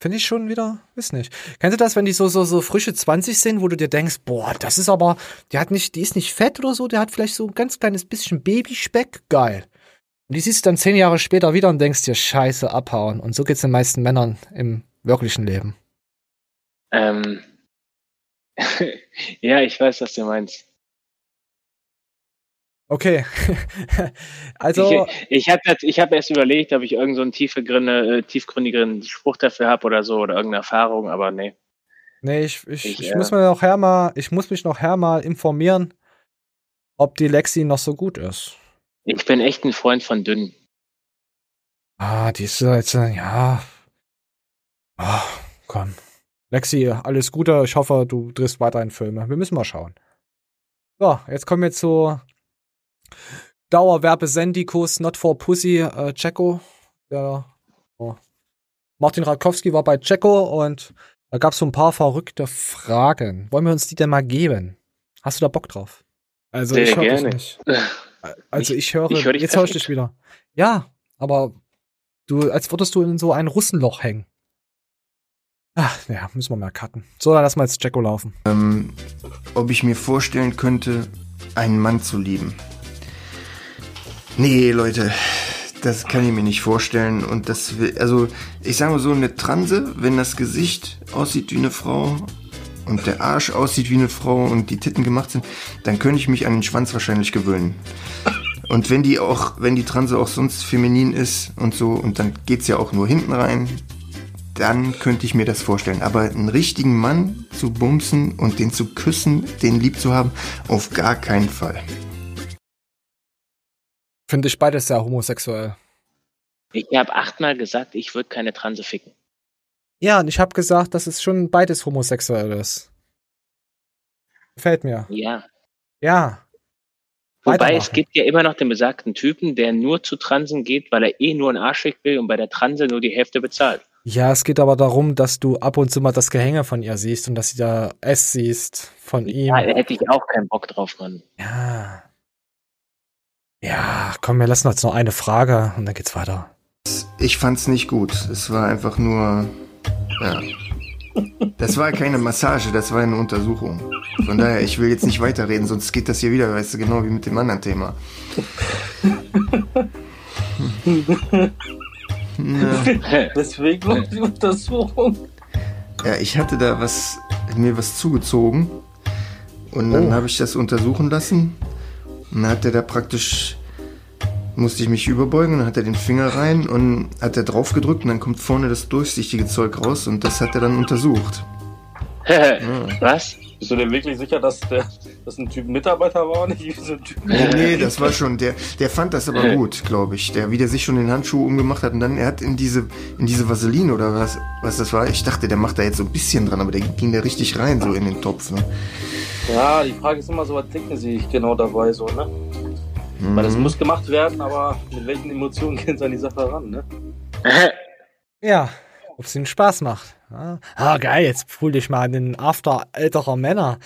Finde ich schon wieder, weiß nicht. Kennst du das, wenn die so, so, so frische 20 sind, wo du dir denkst, boah, das ist aber, die hat nicht, die ist nicht fett oder so, der hat vielleicht so ein ganz kleines bisschen Babyspeck, geil. Und die siehst du dann zehn Jahre später wieder und denkst dir, scheiße, abhauen. Und so geht's den meisten Männern im wirklichen Leben. Ähm, ja, ich weiß, was du meinst. Okay. also, ich ich habe ich hab erst überlegt, ob ich irgend so einen tiefgründe, äh, tiefgründigeren Spruch dafür habe oder so oder irgendeine Erfahrung, aber nee. Nee, ich, ich, Ich, ich, äh, muss mir noch her mal, ich muss mich noch her mal informieren, ob die Lexi noch so gut ist. Ich bin echt ein Freund von dünn. Ah, die ist jetzt, äh, ja. Ah, komm. Lexi, alles Gute. Ich hoffe, du drehst weiterhin Filme. Wir müssen mal schauen. So, jetzt kommen wir zu Dauerwerbesendikus Not for Pussy äh, Checo. Der, oh. Martin Radkowski war bei Checo und da gab es so ein paar verrückte Fragen. Wollen wir uns die denn mal geben? Hast du da Bock drauf? Also Sehr ich gerne. nicht. Also ich höre, ich höre dich jetzt höre ich dich wieder. Ja, aber du, als würdest du in so ein Russenloch hängen. Ach, ja, müssen wir mal cutten. So, dann lassen wir jetzt Jacko laufen. Ähm, ob ich mir vorstellen könnte, einen Mann zu lieben. Nee, Leute, das kann ich mir nicht vorstellen. Und das will, also, ich sage mal so, eine Transe, wenn das Gesicht aussieht wie eine Frau und der Arsch aussieht wie eine Frau und die Titten gemacht sind, dann könnte ich mich an den Schwanz wahrscheinlich gewöhnen. Und wenn die auch, wenn die Transe auch sonst feminin ist und so, und dann geht's ja auch nur hinten rein, dann könnte ich mir das vorstellen. Aber einen richtigen Mann zu bumsen und den zu küssen, den lieb zu haben, auf gar keinen Fall. Finde ich beides sehr homosexuell. Ich habe achtmal gesagt, ich würde keine Transe ficken. Ja, und ich habe gesagt, dass es schon beides homosexuell ist. Gefällt mir. Ja. Ja. Wobei es gibt ja immer noch den besagten Typen, der nur zu Transen geht, weil er eh nur einen Arschweg will und bei der Transe nur die Hälfte bezahlt. Ja, es geht aber darum, dass du ab und zu mal das Gehänge von ihr siehst und dass sie da es siehst von ihm. Ja, da hätte ich auch keinen Bock drauf, Mann. Ja. Ja, komm, wir lassen jetzt noch eine Frage und dann geht's weiter. Ich fand's nicht gut. Es war einfach nur Ja. Das war keine Massage, das war eine Untersuchung. Von daher, ich will jetzt nicht weiterreden, sonst geht das hier wieder, weißt du, genau wie mit dem anderen Thema. Ja. Deswegen noch die Untersuchung. Ja, ich hatte da was, mir was zugezogen und dann Oh. habe ich das untersuchen lassen. Und dann hat er da praktisch, musste ich mich überbeugen, dann hat er den Finger rein und hat er drauf gedrückt und dann kommt vorne das durchsichtige Zeug raus und das hat er dann untersucht. Was? Bist du dir wirklich sicher, dass der dass ein Typ Mitarbeiter war und nicht so ein Typ? Nee, das war schon, der, der fand das aber gut, glaube ich. Der, wie der sich schon den Handschuh umgemacht hat und dann, er hat in diese, in diese Vaseline oder was, was das war, ich dachte, der macht da jetzt so ein bisschen dran, aber der ging da richtig rein, so in den Topf, ne? Ja, die Frage ist immer so, was denken sie genau dabei so, ne? Weil das Mhm. muss gemacht werden, aber mit welchen Emotionen gehen sie an die Sache ran, ne? Ja, ob es ihnen Spaß macht. Ah, geil, jetzt fühl dich mal an den After älterer Männer.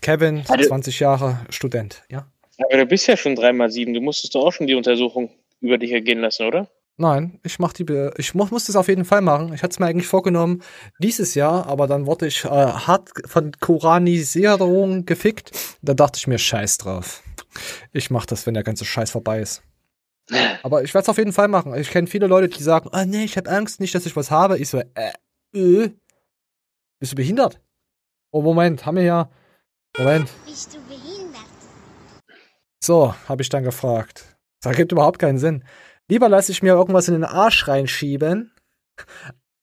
Kevin, Also- 20 Jahre, Student, ja? Aber du bist ja schon dreimal sieben. Du musstest doch auch schon die Untersuchung über dich ergehen lassen, oder? Nein, ich mach die, ich mu muss das auf jeden Fall machen. Ich hatte es mir eigentlich vorgenommen dieses Jahr, aber dann wurde ich äh, hart von Koranisierung gefickt. Da dachte ich mir, scheiß drauf. Ich mach das, wenn der ganze Scheiß vorbei ist. Aber ich werde es auf jeden Fall machen. Ich kenne viele Leute, die sagen, ah nee, ich habe Angst, nicht, dass ich was habe. Ich so, äh, äh, bist du behindert? Oh, Moment, haben wir ja, Moment. Bist du behindert? So, habe ich dann gefragt. Das ergibt überhaupt keinen Sinn. Lieber lasse ich mir irgendwas in den Arsch reinschieben,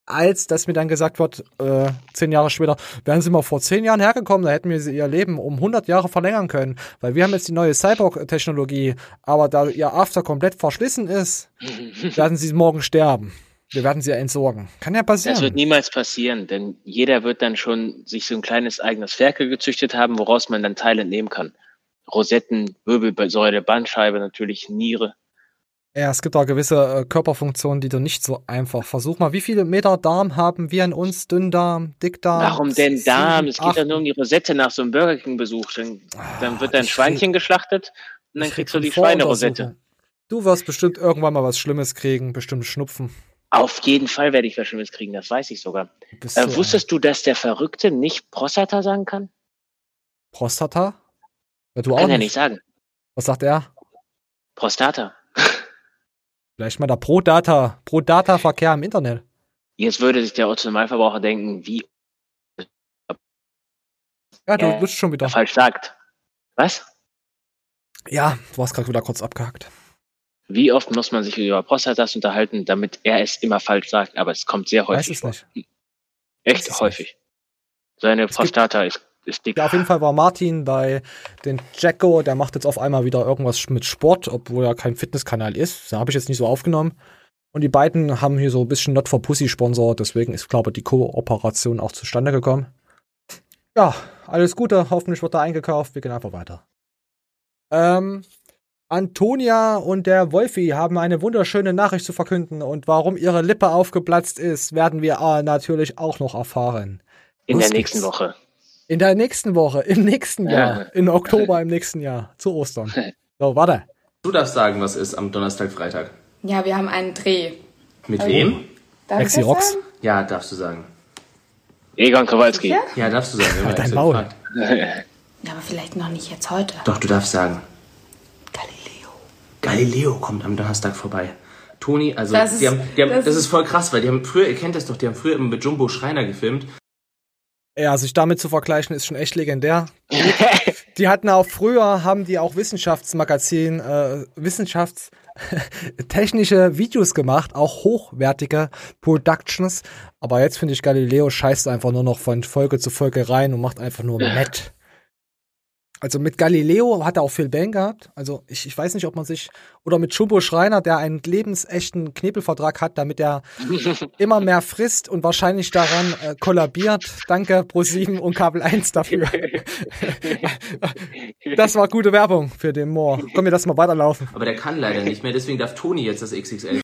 als dass mir dann gesagt wird, äh, zehn Jahre später, wären sie mal vor zehn Jahren hergekommen, da hätten wir sie ihr Leben um 100 Jahre verlängern können. Weil wir haben jetzt die neue Cyborg-Technologie, aber da ihr After komplett verschlissen ist, werden sie morgen sterben. Wir werden sie ja entsorgen. Kann ja Das wird passieren. niemals passieren, denn jeder wird dann schon sich so ein kleines eigenes Ferkel gezüchtet haben, woraus man dann Teile entnehmen kann. Rosetten, Wirbelsäule, Bandscheibe, natürlich Niere. Ja, es gibt auch gewisse äh, Körperfunktionen, die du nicht so einfach. Versuch mal, wie viele Meter Darm haben wir in uns? Dünndarm, Dickdarm? Warum denn Darm? Es geht doch nur um die Rosette nach so einem Burger King-Besuch. Dann, dann wird dein Schweinchen geschlachtet und dann kriegst du die Schweinerosette. Du wirst bestimmt irgendwann mal was Schlimmes kriegen, bestimmt Schnupfen. Auf jeden Fall werde ich was Schlimmes kriegen, das weiß ich sogar. bist Äh, wusstest du, dass der Verrückte nicht Prostata sagen kann? Prostata? Ja, du auch Kann er nicht. nicht sagen. Was sagt er? Prostata. Vielleicht mal der Pro-Data, Pro-Data-Verkehr im Internet. Jetzt würde sich der Otto-Normalverbraucher denken, wie Ja, du Äh, bist schon wieder. er falsch sagt. Was? Ja, du warst gerade wieder kurz abgehackt. Wie oft muss man sich über Prostatas unterhalten, damit er es immer falsch sagt? Aber es kommt sehr Weiß häufig es vor. nicht. Echt häufig. Seine Prostata ist, ist dick. Ja, auf jeden Fall war Martin bei den Jacko, der macht jetzt auf einmal wieder irgendwas mit Sport, obwohl er kein Fitnesskanal ist. Da habe ich jetzt nicht so aufgenommen. Und die beiden haben hier so ein bisschen Not for Pussy Sponsor, deswegen ist, glaube ich, die Kooperation auch zustande gekommen. Ja, alles Gute, hoffentlich wird da eingekauft, wir gehen einfach weiter. Ähm, Antonia und der Wolfi haben eine wunderschöne Nachricht zu verkünden und warum ihre Lippe aufgeplatzt ist, werden wir äh, natürlich auch noch erfahren. In Los der nächsten. Woche. In der nächsten Woche, im nächsten Ja. Jahr, im Oktober im nächsten Jahr, zu Ostern. So, warte. Du darfst sagen, was ist am Donnerstag, Freitag. Ja, wir haben einen Dreh. Mit Ähm, wem? Das sagen? Ja, darfst du sagen. Egon Kowalski. Ja, darfst du sagen. man dein Maul. Ja, aber vielleicht noch nicht jetzt heute. Doch, du darfst sagen. Galileo. Galileo kommt am Donnerstag vorbei. Toni, also Das ist- die haben, die haben, das, das ist voll krass, weil die haben früher, ihr kennt das doch, die haben früher immer mit Jumbo Schreiner gefilmt. Ja, sich damit zu vergleichen, ist schon echt legendär. die hatten auch früher, haben die auch Wissenschaftsmagazin, äh, wissenschaftstechnische Videos gemacht, auch hochwertige Productions. Aber jetzt finde ich Galileo scheißt einfach nur noch von Folge zu Folge rein und macht einfach nur nett. Also mit Galileo hat er auch Phil Bang gehabt. Also ich, ich weiß nicht, ob man sich. Oder mit Jumbo Schreiner, der einen lebensechten Knebelvertrag hat, damit er immer mehr frisst und wahrscheinlich daran äh, kollabiert. Danke, Pro7 und Kabel 1 dafür. das war gute Werbung für den Moor. Komm mir das mal weiterlaufen. Aber der kann leider nicht mehr, deswegen darf Toni jetzt das XXL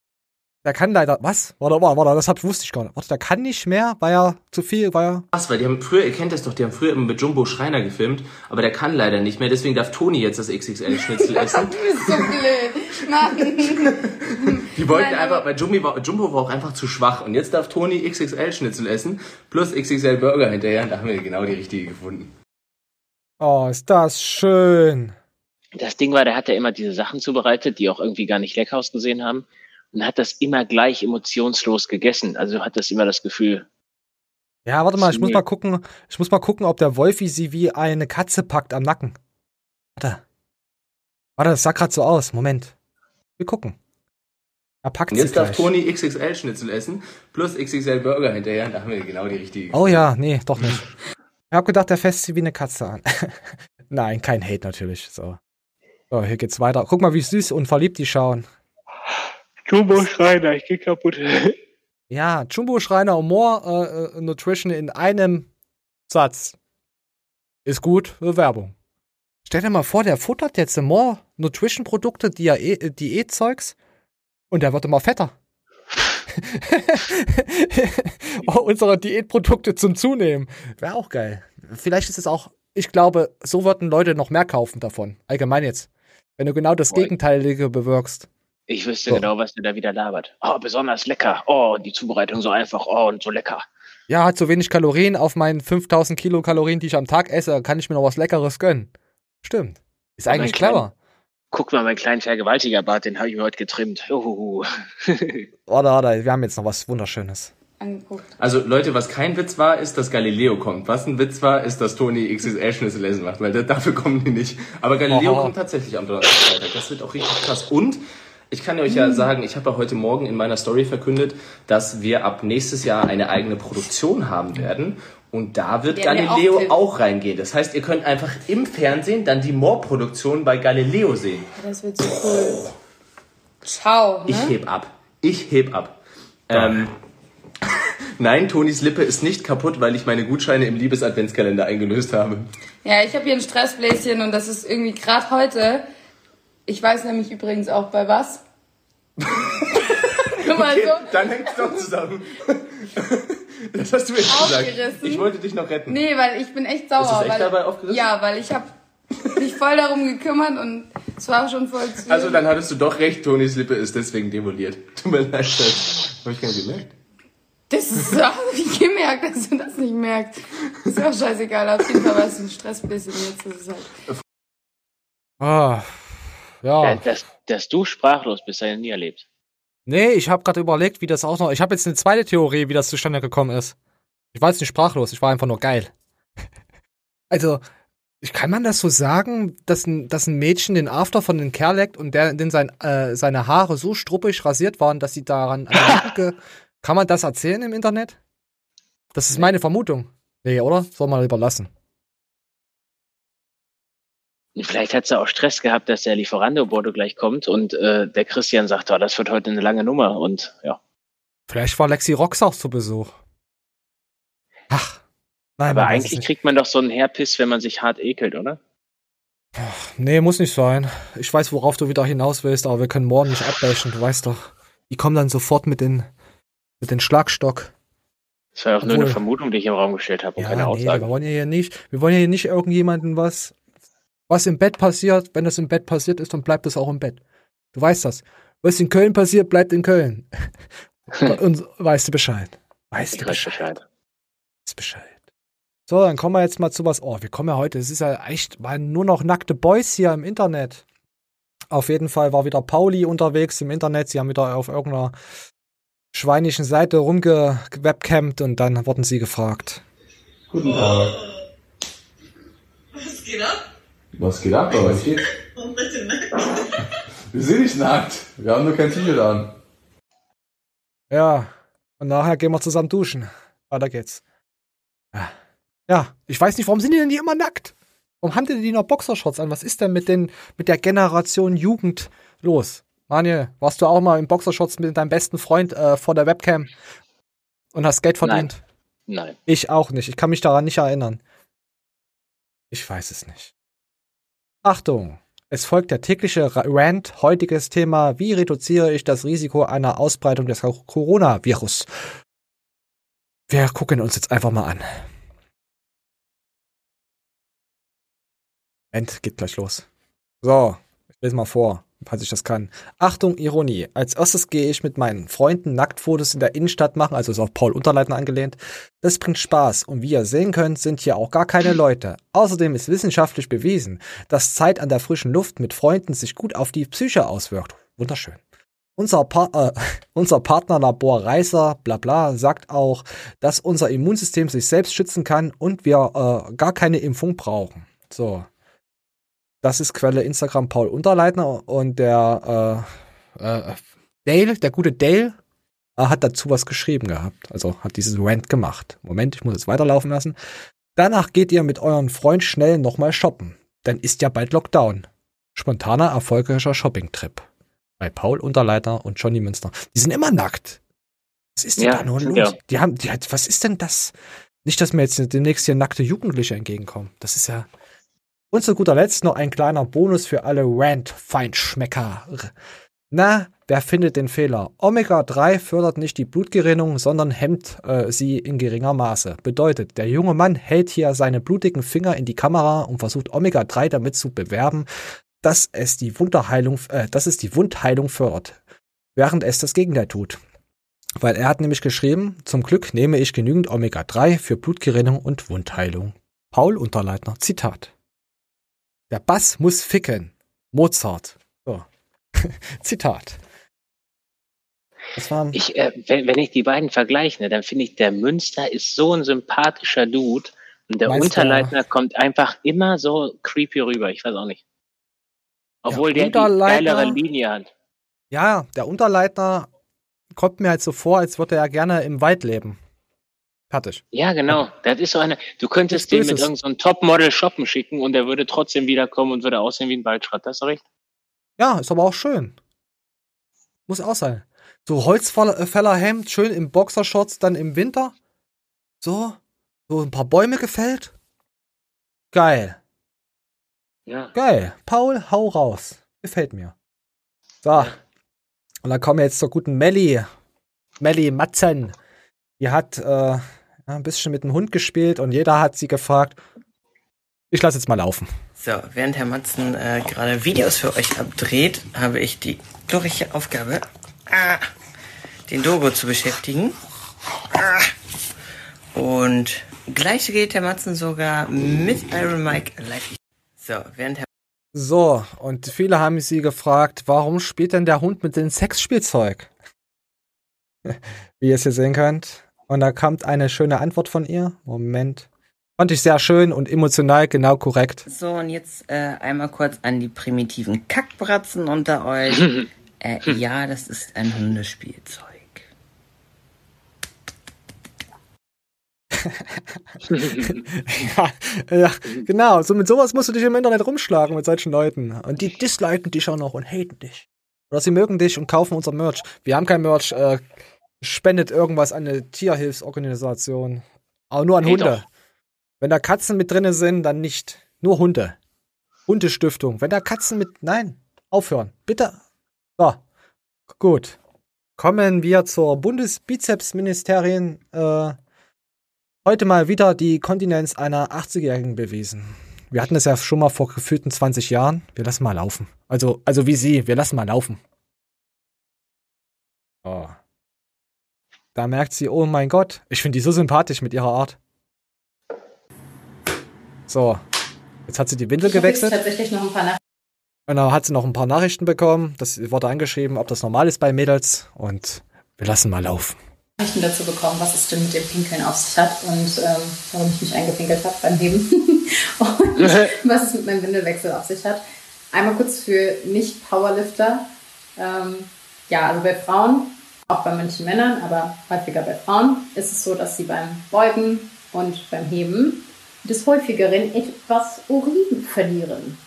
Der kann leider. Was? Warte, warte, warte, das hab, wusste ich gar nicht. Warte, der kann nicht mehr, weil er zu viel, weil er. Krass, weil die haben früher, ihr kennt das doch, die haben früher immer mit Jumbo Schreiner gefilmt, aber der kann leider nicht mehr, deswegen darf Toni jetzt das XXL-Schnitzel essen. Du bist so blöd. Mann. Die wollten Nein, einfach, weil Jumbo war, Jumbo war auch einfach zu schwach und jetzt darf Toni XXL-Schnitzel essen, plus XXL-Burger hinterher und da haben wir genau die richtige gefunden. Oh, ist das schön. Das Ding war, der hat ja immer diese Sachen zubereitet, die auch irgendwie gar nicht lecker ausgesehen haben und hat das immer gleich emotionslos gegessen. Also hat das immer das Gefühl, Ja, warte mal, ich muss mal gucken. Ich muss mal gucken, ob der Wolfi sie wie eine Katze packt am Nacken. Warte. Warte, das sah grad so aus. Moment. Wir gucken. Er packt jetzt darf gleich. Toni XXL-Schnitzel essen, plus XXL-Burger hinterher und da haben wir genau die richtige Oh ja, nee, doch nicht. Ich hab gedacht, der fässt sie wie eine Katze an. Nein, kein Hate natürlich. So. So, hier geht's weiter. Guck mal, wie süß und verliebt die schauen. Jumbo Schreiner, ich geh kaputt. Ja, Jumbo Schreiner und More äh, äh, Nutrition in einem Satz. Ist gut, äh, Werbung. Stell dir mal vor, der futtert jetzt More Nutrition Produkte, Dia- äh, Diätzeugs und der wird immer fetter. oh, unsere Diätprodukte zum Zunehmen. Wäre auch geil. Vielleicht ist es auch, ich glaube, so würden Leute noch mehr kaufen davon. Allgemein jetzt. Wenn du genau das Gegenteilige bewirkst. Ich wüsste So. genau, was der da wieder labert. Oh, besonders lecker. Oh, die Zubereitung so einfach. Oh, und so lecker. Ja, hat so wenig Kalorien auf meinen 5000 Kilokalorien, die ich am Tag esse, kann ich mir noch was Leckeres gönnen. Stimmt. Ist Aber eigentlich clever. Guck mal, meinen kleinen Vergewaltigerbart, den habe ich mir heute getrimmt. Uhuhu. Warte, warte, wir haben jetzt noch was Wunderschönes. Angeguckt. Also Leute, was kein Witz war, ist, dass Galileo kommt. Was ein Witz war, ist, dass Toni XXL-Schnitzel essen macht, weil da- dafür kommen die nicht. Aber Galileo Aha. kommt tatsächlich am Donnerstag. Das wird auch richtig krass. Und ich kann euch ja sagen, ich habe ja heute Morgen in meiner Story verkündet, dass wir ab nächstes Jahr eine eigene Produktion haben werden. Und da wird wir Galileo auch auch, reingehen. Das heißt, ihr könnt einfach im Fernsehen dann die More-Produktion bei Galileo sehen. Das wird so cool. Ciao. Ne? Ich heb ab. Ich heb ab. Ähm, Nein, Tonis Lippe ist nicht kaputt, weil ich meine Gutscheine im Liebesadventskalender eingelöst habe. Ja, ich habe hier ein Stressbläschen und das ist irgendwie gerade heute. Ich weiß nämlich übrigens auch bei was. Guck mal Okay, so. dann hängt's doch zusammen. Das hast du jetzt gesagt. Aufgerissen. Ich wollte dich noch retten. Nee, weil ich bin echt sauer. Ist das echt weil, dabei aufgerissen? Ja, weil ich habe mich voll darum gekümmert und es war schon voll zu. Also dann hattest du doch recht, Tonis Lippe ist deswegen demoliert. Tut mir leid, Schatz. Hab ich gar nicht gemerkt. Das ist so, hab ich gemerkt, dass du das nicht merkst. Ist auch scheißegal, auf jeden Fall war es ein Stressbläschen jetzt ist es halt. Ah, ja. Dass, dass du sprachlos bist, habe ich nie erlebt. Nee, ich habe gerade überlegt, wie das auch noch. Ich habe jetzt eine zweite Theorie, wie das zustande gekommen ist. Ich war jetzt nicht sprachlos, ich war einfach nur geil. Also, kann man das so sagen, dass ein, dass ein Mädchen den After von dem Kerl leckt und der, den sein, äh, seine Haare so struppig rasiert waren, dass sie daran an Kann man das erzählen im Internet? Das ist meine Vermutung. Nee, oder? Soll man lieber lassen. Vielleicht hat sie auch Stress gehabt, dass der Lieferando-Bote gleich kommt und äh, der Christian sagt, oh, das wird heute eine lange Nummer und ja. Vielleicht war Lexi Rox auch zu Besuch. Ach. Nein, Aber eigentlich kriegt man doch so einen Hairpiss, wenn man sich hart ekelt, oder? Nee, muss nicht sein. Ich weiß, worauf du wieder hinaus willst, aber wir können morgen nicht abbrechen, du weißt doch. Die kommen dann sofort mit den, mit den Schlagstock. Das war ja auch nur eine Obwohl- Vermutung, die ich im Raum gestellt habe und Ja, keine nee, Aussage. wir wollen ja hier nicht, wir wollen ja hier nicht irgendjemanden was, was im Bett passiert. Wenn das im Bett passiert ist, dann bleibt es auch im Bett. Du weißt das. Was in Köln passiert, bleibt in Köln. Und weißt du Bescheid. Weißt Ich du weiß Bescheid. Bescheid. Weißt Bescheid. So, dann kommen wir jetzt mal zu was. Oh, wir kommen ja heute. Es ist ja echt mal nur noch nackte Boys hier im Internet. Auf jeden Fall war wieder Pauli unterwegs im Internet. Sie haben wieder auf irgendeiner schweinischen Seite rumgewebcamt und dann wurden sie gefragt. Guten Tag. Was geht ab? Was geht ab bei euch? Warum seid ihr nackt? Wir sind nicht nackt. Wir haben nur kein T-Shirt an. Ja, und nachher gehen wir zusammen duschen. Weiter geht's. Ja. Ja, ich weiß nicht, warum sind die denn die immer nackt? Warum haben die die noch Boxershorts an? Was ist denn mit, den, mit der Generation Jugend los? Manuel, warst du auch mal in Boxershorts mit deinem besten Freund äh, vor der Webcam und hast Geld verdient? Nein. Ich auch nicht. Ich kann mich daran nicht erinnern. Ich weiß es nicht. Achtung, Es folgt der tägliche Ra- Rant. Heutiges Thema, wie reduziere ich das Risiko einer Ausbreitung des Coronavirus? Wir gucken uns jetzt einfach mal an. Moment, geht gleich los. So, ich lese mal vor, falls ich das kann. Achtung, Ironie. Als erstes gehe ich mit meinen Freunden Nacktfotos in der Innenstadt machen, also ist auf Paul Unterleitner angelehnt. Das bringt Spaß und wie ihr sehen könnt, sind hier auch gar keine Leute. Außerdem ist wissenschaftlich bewiesen, dass Zeit an der frischen Luft mit Freunden sich gut auf die Psyche auswirkt. Wunderschön. Unser, pa äh, unser Partnerlabor Reiser, bla bla, sagt auch, dass unser Immunsystem sich selbst schützen kann und wir äh, gar keine Impfung brauchen. So. Das ist Quelle Instagram Paul Unterleitner und der äh, äh, Dale, der gute Dale, äh, hat dazu was geschrieben gehabt. Also hat dieses Rant gemacht. Moment, ich muss jetzt weiterlaufen lassen. Danach geht ihr mit euren Freund schnell nochmal shoppen. Dann ist ja bald Lockdown. Spontaner, erfolgreicher Shopping-Trip. Bei Paul Unterleitner und Johnny Münster. Die sind immer nackt. Was ist denn Ja, da nur los? ja. Die haben, die was ist denn das? Nicht, dass mir jetzt demnächst hier nackte Jugendliche entgegenkommen. Das ist ja. Und zu guter Letzt noch ein kleiner Bonus für alle Rant-Feinschmecker. Na, wer findet den Fehler? Omega-3 fördert nicht die Blutgerinnung, sondern hemmt äh, sie in geringer Maße. Bedeutet, der junge Mann hält hier seine blutigen Finger in die Kamera und versucht Omega-3 damit zu bewerben, dass es die Wunderheilung, äh, dass es die Wundheilung fördert, während es das Gegenteil tut. Weil er hat nämlich geschrieben, zum Glück nehme ich genügend Omega-3 für Blutgerinnung und Wundheilung. Paul Unterleitner, Zitat. Der Bass muss ficken. Mozart. So. Zitat. Ich, äh, wenn, wenn ich die beiden vergleiche, ne, dann finde ich, der Münster ist so ein sympathischer Dude und der Meinst du- Unterleitner kommt einfach immer so creepy rüber. Ich weiß auch nicht. Obwohl Der der die geilere Linie hat. Ja, der Unterleitner kommt mir halt so vor, als würde er gerne im Wald leben. Fertig. Ja, genau. Das ist so eine. Du könntest den mit irgendeinem so Topmodel shoppen schicken und der würde trotzdem wiederkommen und würde aussehen wie ein Waldschrat. Das ist recht. Ja, ist aber auch schön. Muss auch sein. So Holzfällerhemd, schön im Boxershorts, dann im Winter. So, so ein paar Bäume gefällt. Geil. Ja. Geil. Paul, hau raus. Gefällt mir. So. Und dann kommen wir jetzt zur guten Melli. Melli Matzen. Die hat äh, ein bisschen mit dem Hund gespielt und jeder hat sie gefragt. Ich lasse jetzt mal laufen. So, während Herr Matzen äh, gerade Videos für euch abdreht, habe ich die glorreiche Aufgabe, ah, den Dogo zu beschäftigen. Ah. Und gleich geht Herr Matzen sogar mit Iron Mike live. So, während Herr So, und viele haben sie gefragt, warum spielt denn der Hund mit dem Sexspielzeug? Wie ihr es hier sehen könnt. Und da kommt eine schöne Antwort von ihr. Moment. Fand ich sehr schön und emotional genau korrekt. So, und jetzt äh, einmal kurz an die primitiven Kackbratzen unter euch. äh, ja, das ist ein Hundespielzeug. ja, ja, genau. So mit sowas musst du dich im Internet rumschlagen mit solchen Leuten. Und die disliken dich auch noch und haten dich. Oder sie mögen dich und kaufen unser Merch. Wir haben kein Merch. Äh, spendet irgendwas an eine Tierhilfsorganisation. Aber nur an Hey, Hunde. doch. Wenn da Katzen mit drinne sind, dann nicht. Nur Hunde. Hundestiftung. Wenn da Katzen mit. Nein. Aufhören. Bitte. So. Gut. Kommen wir zur Bundesbizepsministerin. Äh, heute mal wieder die Kontinenz einer 80-Jährigen bewiesen. Wir hatten es ja schon mal vor gefühlten 20 Jahren. Wir lassen mal laufen. Also, also wie sie, wir lassen mal laufen. Oh. Da merkt sie, oh mein Gott, ich finde die so sympathisch mit ihrer Art. So, jetzt hat sie die Windel gewechselt. tatsächlich noch ein paar Nachrichten. Und dann hat sie noch ein paar Nachrichten bekommen. Das wurde angeschrieben, ob das normal ist bei Mädels. Und wir lassen mal laufen. Nachrichten dazu bekommen, was es denn mit dem Pinkeln auf sich hat und ähm, warum ich mich eingepinkelt habe beim Heben und was es mit meinem Windelwechsel auf sich hat. Einmal kurz für Nicht-Powerlifter. Ähm, ja, also bei Frauen, auch bei manchen Männern, aber häufiger bei Frauen, ist es so, dass sie beim Beugen und beim Heben des häufigeren etwas Urin verlieren.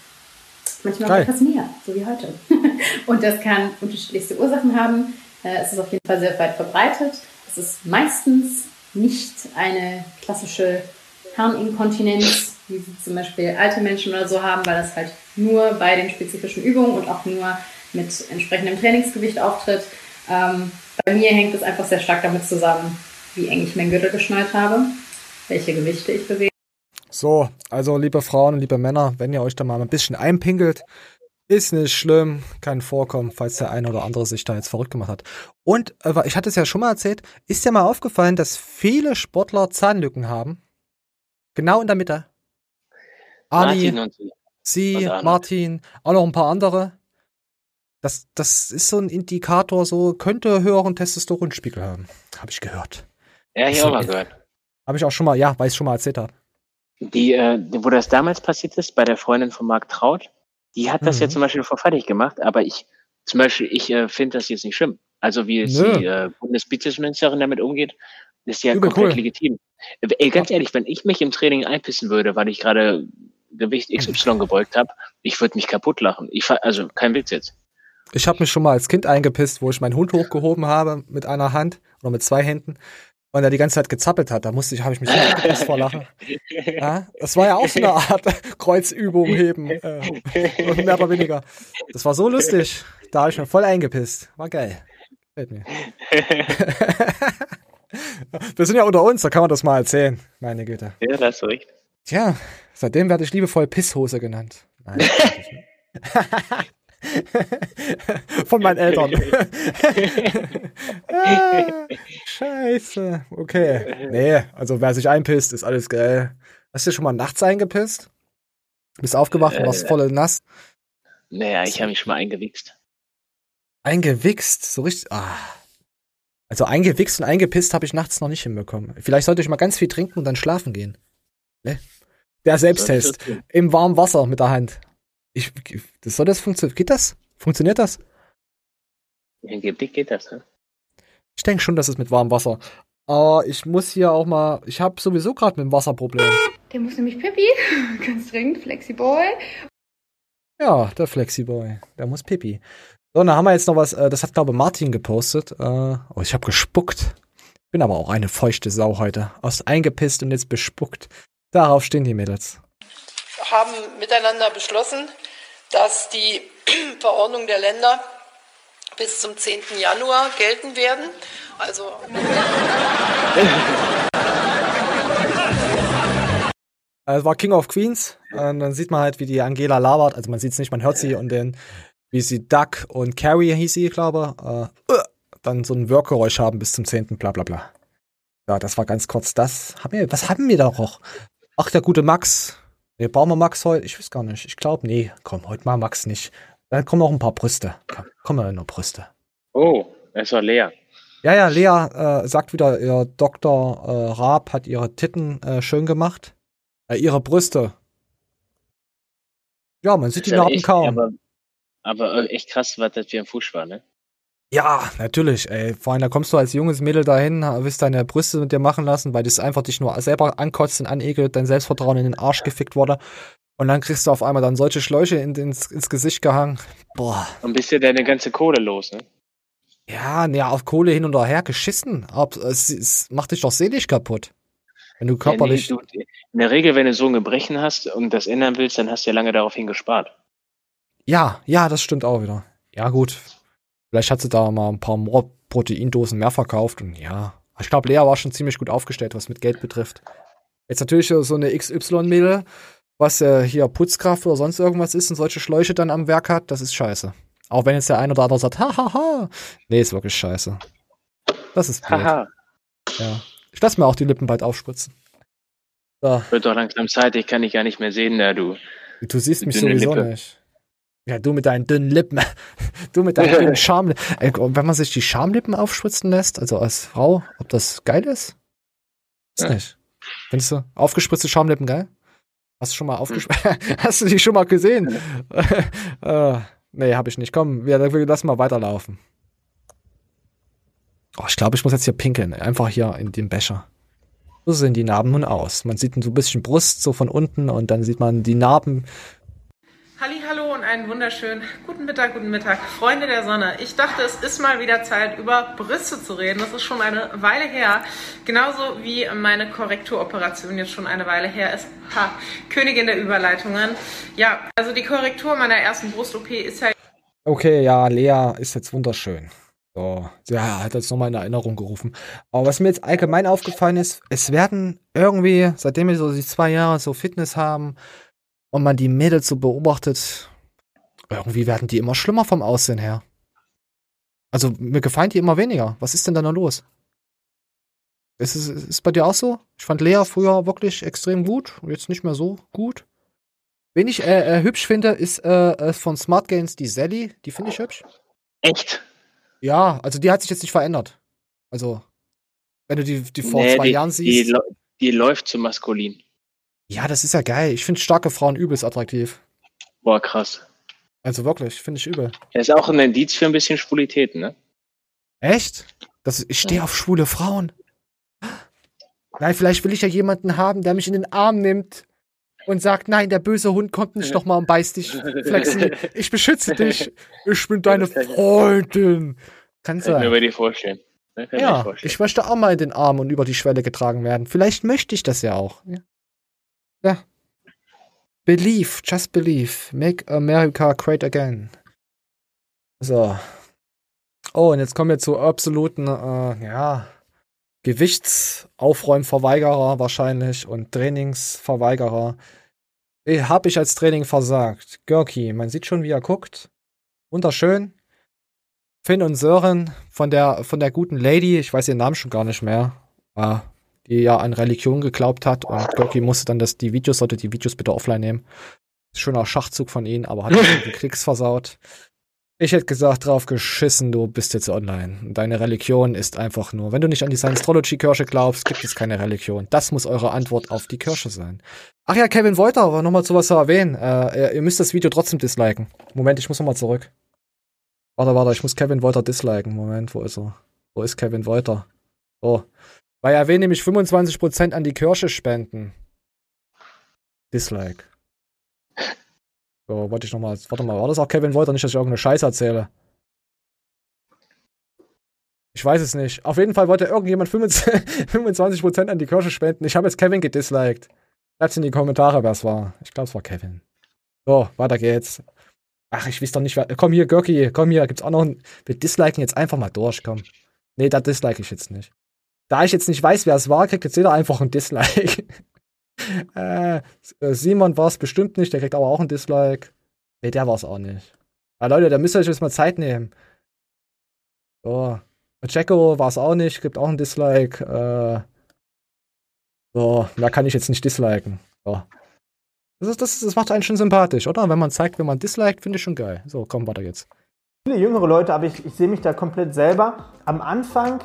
Manchmal Geil. etwas mehr, so wie heute. Und das kann unterschiedlichste Ursachen haben. Äh, Es ist auf jeden Fall sehr weit verbreitet. Es ist meistens nicht eine klassische Harninkontinenz, wie sie zum Beispiel alte Menschen oder so haben, weil das halt nur bei den spezifischen Übungen und auch nur mit entsprechendem Trainingsgewicht auftritt. Ähm, bei mir hängt es einfach sehr stark damit zusammen, wie eng ich meinen Gürtel geschnallt habe, welche Gewichte ich bewege. So, also liebe Frauen und liebe Männer, wenn ihr euch da mal ein bisschen einpinkelt, ist nicht schlimm, kann vorkommen, falls der eine oder andere sich da jetzt verrückt gemacht hat. Und äh, ich hatte es ja schon mal erzählt, ist dir mal aufgefallen, dass viele Sportler Zahnlücken haben? Genau in der Mitte. Arni, Martin und sie. Martin, auch noch ein paar andere. Das, das ist so ein Indikator, so könnte höheren Testosteronspiegel haben. Habe ich gehört. Ja, ich auch mal gehört. Habe ich auch schon mal, ja, weil ich schon mal erzählt habe. Die, äh, wo das damals passiert ist, bei der Freundin von Marc Traut, die hat das ja Mhm. zum Beispiel vor fertig gemacht, aber ich, zum Beispiel, ich äh, finde das jetzt nicht schlimm. Also wie Nö. die äh, Bundesbizepsministerin damit umgeht, ist ja Übel komplett cool. legitim. Ey, ganz ehrlich, wenn ich mich im Training einpissen würde, weil ich gerade Gewicht XY gebeugt habe, ich würde mich kaputt lachen. Ich, also kein Witz jetzt. Ich habe mich schon mal als Kind eingepisst, wo ich meinen Hund hochgehoben habe mit einer Hand oder mit zwei Händen und er die ganze Zeit gezappelt hat. Da musste ich, habe ich mich so eingepisst vor Lachen. Ja, das war ja auch so eine Art Kreuzübung heben, äh, mehr oder weniger. Das war so lustig. Da habe ich mir voll eingepisst. War geil. Gefällt mir. Wir sind ja unter uns, da kann man das mal erzählen. Meine Güte. Ja, da hast du recht. Tja, seitdem werde ich liebevoll Pisshose genannt. Nein. Von meinen Eltern. ah, scheiße. Okay. Nee, also wer sich einpisst, ist alles geil. Hast du schon mal nachts eingepisst? Bist aufgewacht und warst Äh. voll nass? Naja, ich habe mich schon mal eingewichst. Eingewichst, so richtig. Ah. Also eingewichst und eingepisst habe ich nachts noch nicht hinbekommen. Vielleicht sollte ich mal ganz viel trinken und dann schlafen gehen. Ne? Der Selbsttest. Im warmen Wasser mit der Hand. Ich, das soll das funktionieren? Geht das? Funktioniert das? Angeblich geht das, ne? Ich denke schon, dass es mit warmem Wasser. Aber ich muss hier auch mal. Ich habe sowieso gerade mit dem Wasserproblem. Der muss nämlich Pippi, ganz dringend, Flexiboy. Ja, der Flexiboy. Der muss Pipi. So, dann haben wir jetzt noch was. Äh, das hat, glaube ich, Martin gepostet. Äh, oh, ich habe gespuckt. Bin aber auch eine feuchte Sau heute. Aus eingepisst und jetzt bespuckt. Darauf stehen die Mädels. haben miteinander beschlossen, dass die Verordnung der Länder bis zum 10. Januar gelten werden. Also Äh, Es war King of Queens. Und dann sieht man halt, wie die Angela labert. Also man sieht es nicht, man hört sie und dann, wie sie Duck und Carrie hieß sie, glaube äh, äh, dann so ein Wirkgeräusch haben bis zum 10. bla bla bla. Ja, das war ganz kurz das. Haben wir, was haben wir da noch? Ach, der gute Max. Nee, brauchen wir Max heute? Ich weiß gar nicht. Ich glaube, nee, komm, heute mal Max nicht. Dann kommen noch ein paar Brüste. Komm, kommen noch Brüste. Oh, es war leer. Ja, ja, Lea äh, sagt wieder, ihr Dr. Äh, Raab hat ihre Titten äh, schön gemacht. Äh, ihre Brüste. Ja, man sieht die Narben kaum. Aber, aber äh, echt krass, was das für ein Fuß war, ne? Ja, natürlich, ey. Vor allem, da kommst du als junges Mädel dahin, willst deine Brüste mit dir machen lassen, weil das einfach dich nur selber ankotzt und anekelt, dein Selbstvertrauen in den Arsch gefickt wurde. Und dann kriegst du auf einmal dann solche Schläuche in, ins, ins Gesicht gehangen. Boah. Und bist ja deine ganze Kohle los, ne? Ja, ja, auf Kohle hin und her geschissen. Aber es, es macht dich doch seelisch kaputt. Wenn du körperlich. Ja, nee, du, in der Regel, wenn du so ein Gebrechen hast und das ändern willst, dann hast du ja lange daraufhin gespart. Ja, ja, das stimmt auch wieder. Ja, gut. Vielleicht hat sie da mal ein paar more Proteindosen mehr verkauft und ja. Ich glaube, Lea war schon ziemlich gut aufgestellt, was mit Geld betrifft. Jetzt natürlich so eine XY-Mädel, was äh, hier Putzkraft oder sonst irgendwas ist und solche Schläuche dann am Werk hat, das ist scheiße. Auch wenn jetzt der eine oder andere sagt, hahaha. Nee, ist wirklich scheiße. Das ist blöd. Haha. Ja. Ich lasse mir auch die Lippen bald aufspritzen. So. Wird doch langsam Zeit, ich kann dich gar nicht mehr sehen, da du. Du siehst mich sowieso Lippe. nicht. Ja, du mit deinen dünnen Lippen. Du mit deinen dünnen Schamlippen. Wenn man sich die Schamlippen aufspritzen lässt, also als Frau, ob das geil ist? Ist Ja. nicht. Findest du aufgespritzte Schamlippen geil? Hast du schon mal Hm. aufgespritzt? Hast du die schon mal gesehen? äh, nee, hab ich nicht. Komm, wir, lassen mal weiterlaufen. Oh, ich glaube, ich muss jetzt hier pinkeln. Einfach hier in den Becher. So sehen die Narben nun aus. Man sieht so ein bisschen Brust so von unten und dann sieht man die Narben einen wunderschönen guten Mittag, guten Mittag, Freunde der Sonne. Ich dachte, es ist mal wieder Zeit, über Brüste zu reden. Das ist schon eine Weile her. Genauso wie meine Korrekturoperation jetzt schon eine Weile her ist. Ha, Königin der Überleitungen. Ja, also die Korrektur meiner ersten Brust-OP ist ja Okay, ja, Lea ist jetzt wunderschön. So, ja, hat jetzt nochmal in Erinnerung gerufen. Aber was mir jetzt allgemein aufgefallen ist, es werden irgendwie, seitdem wir so die zwei Jahre so Fitness haben und man die Mädels so beobachtet, irgendwie werden die immer schlimmer vom Aussehen her. Also mir gefallen die immer weniger. Was ist denn da noch los? Ist es ist bei dir auch so? Ich fand Lea früher wirklich extrem gut und jetzt nicht mehr so gut. Wen ich äh, äh, hübsch finde, ist äh, äh, von Smart Games die Sally. Die finde ich hübsch. Echt? Ja, also die hat sich jetzt nicht verändert. Also, wenn du die, die vor Nee, zwei die, Jahren Die, siehst. läu- die läuft zu maskulin. Ja, das ist ja geil. Ich finde starke Frauen übelst attraktiv. Boah, krass. Also wirklich, finde ich übel. Das ist auch ein Indiz für ein bisschen Schwulität, ne? Echt? Das, ich stehe auf schwule Frauen. Nein, vielleicht will ich ja jemanden haben, der mich in den Arm nimmt und sagt, nein, der böse Hund kommt nicht nochmal und beißt dich. Flexi, ich beschütze dich. Ich bin deine Freundin. Kann Kann ich mir sein. dir vorstellen. Ja, vorstellen. ich möchte auch mal in den Arm und über die Schwelle getragen werden. Vielleicht möchte ich das ja auch. Ja. ja. Believe, just believe. Make America great again. So. Oh, und jetzt kommen wir zu absoluten, äh, ja, Gewichtsaufräumverweigerer wahrscheinlich und Trainingsverweigerer. Eh, Hab ich als Training versagt. Görki, man sieht schon, wie er guckt. Wunderschön. Finn und Sören von der, von der guten Lady, ich weiß ihren Namen schon gar nicht mehr, äh, die ja an Religion geglaubt hat und Görki musste dann das, die Videos, sollte die Videos bitte offline nehmen. Schöner Schachzug von ihnen, aber hat den Klicks versaut. Ich hätte gesagt, drauf geschissen, du bist jetzt online. Deine Religion ist einfach nur, wenn du nicht an die Scientology-Kirche glaubst, gibt es keine Religion. Das muss eure Antwort auf die Kirche sein. Ach ja, Kevin Wolter, war nochmal zu was zu erwähnen. Äh, ihr müsst das Video trotzdem disliken. Moment, ich muss nochmal zurück. Warte, warte, ich muss Kevin Wolter disliken. Moment, wo ist er? Wo ist Kevin Wolter? Oh. Weil er will nämlich 25% an die Kirche spenden. Dislike. So, wollte ich nochmal. Warte mal, war das auch Kevin Wolter? Nicht, dass ich irgendeine Scheiße erzähle. Ich weiß es nicht. Auf jeden Fall wollte irgendjemand 25% 25% an die Kirche spenden. Ich habe jetzt Kevin gedisliked. Schreibt in die Kommentare, wer es war. Ich glaube, es war Kevin. So, weiter geht's. Ach, ich weiß doch nicht, wer. Komm hier, Görki, komm hier, gibt's auch noch ein. Wir disliken jetzt einfach mal durch, komm. Nee, da dislike ich jetzt nicht. Da ich jetzt nicht weiß, wer es war, kriegt jetzt jeder einfach ein Dislike. äh, Simon war es bestimmt nicht, der kriegt aber auch ein Dislike. Nee, der war es auch nicht. Ah, Leute, da müsst ihr euch jetzt mal Zeit nehmen. So. Jacko war es auch nicht, gibt auch ein Dislike. Äh, so, da kann ich jetzt nicht disliken. So. Das, ist, das, das macht einen schon sympathisch, oder? Wenn man zeigt, wenn man disliked, finde ich schon geil. So, komm, weiter jetzt. viele jüngere Leute, aber ich, ich sehe mich da komplett selber, am Anfang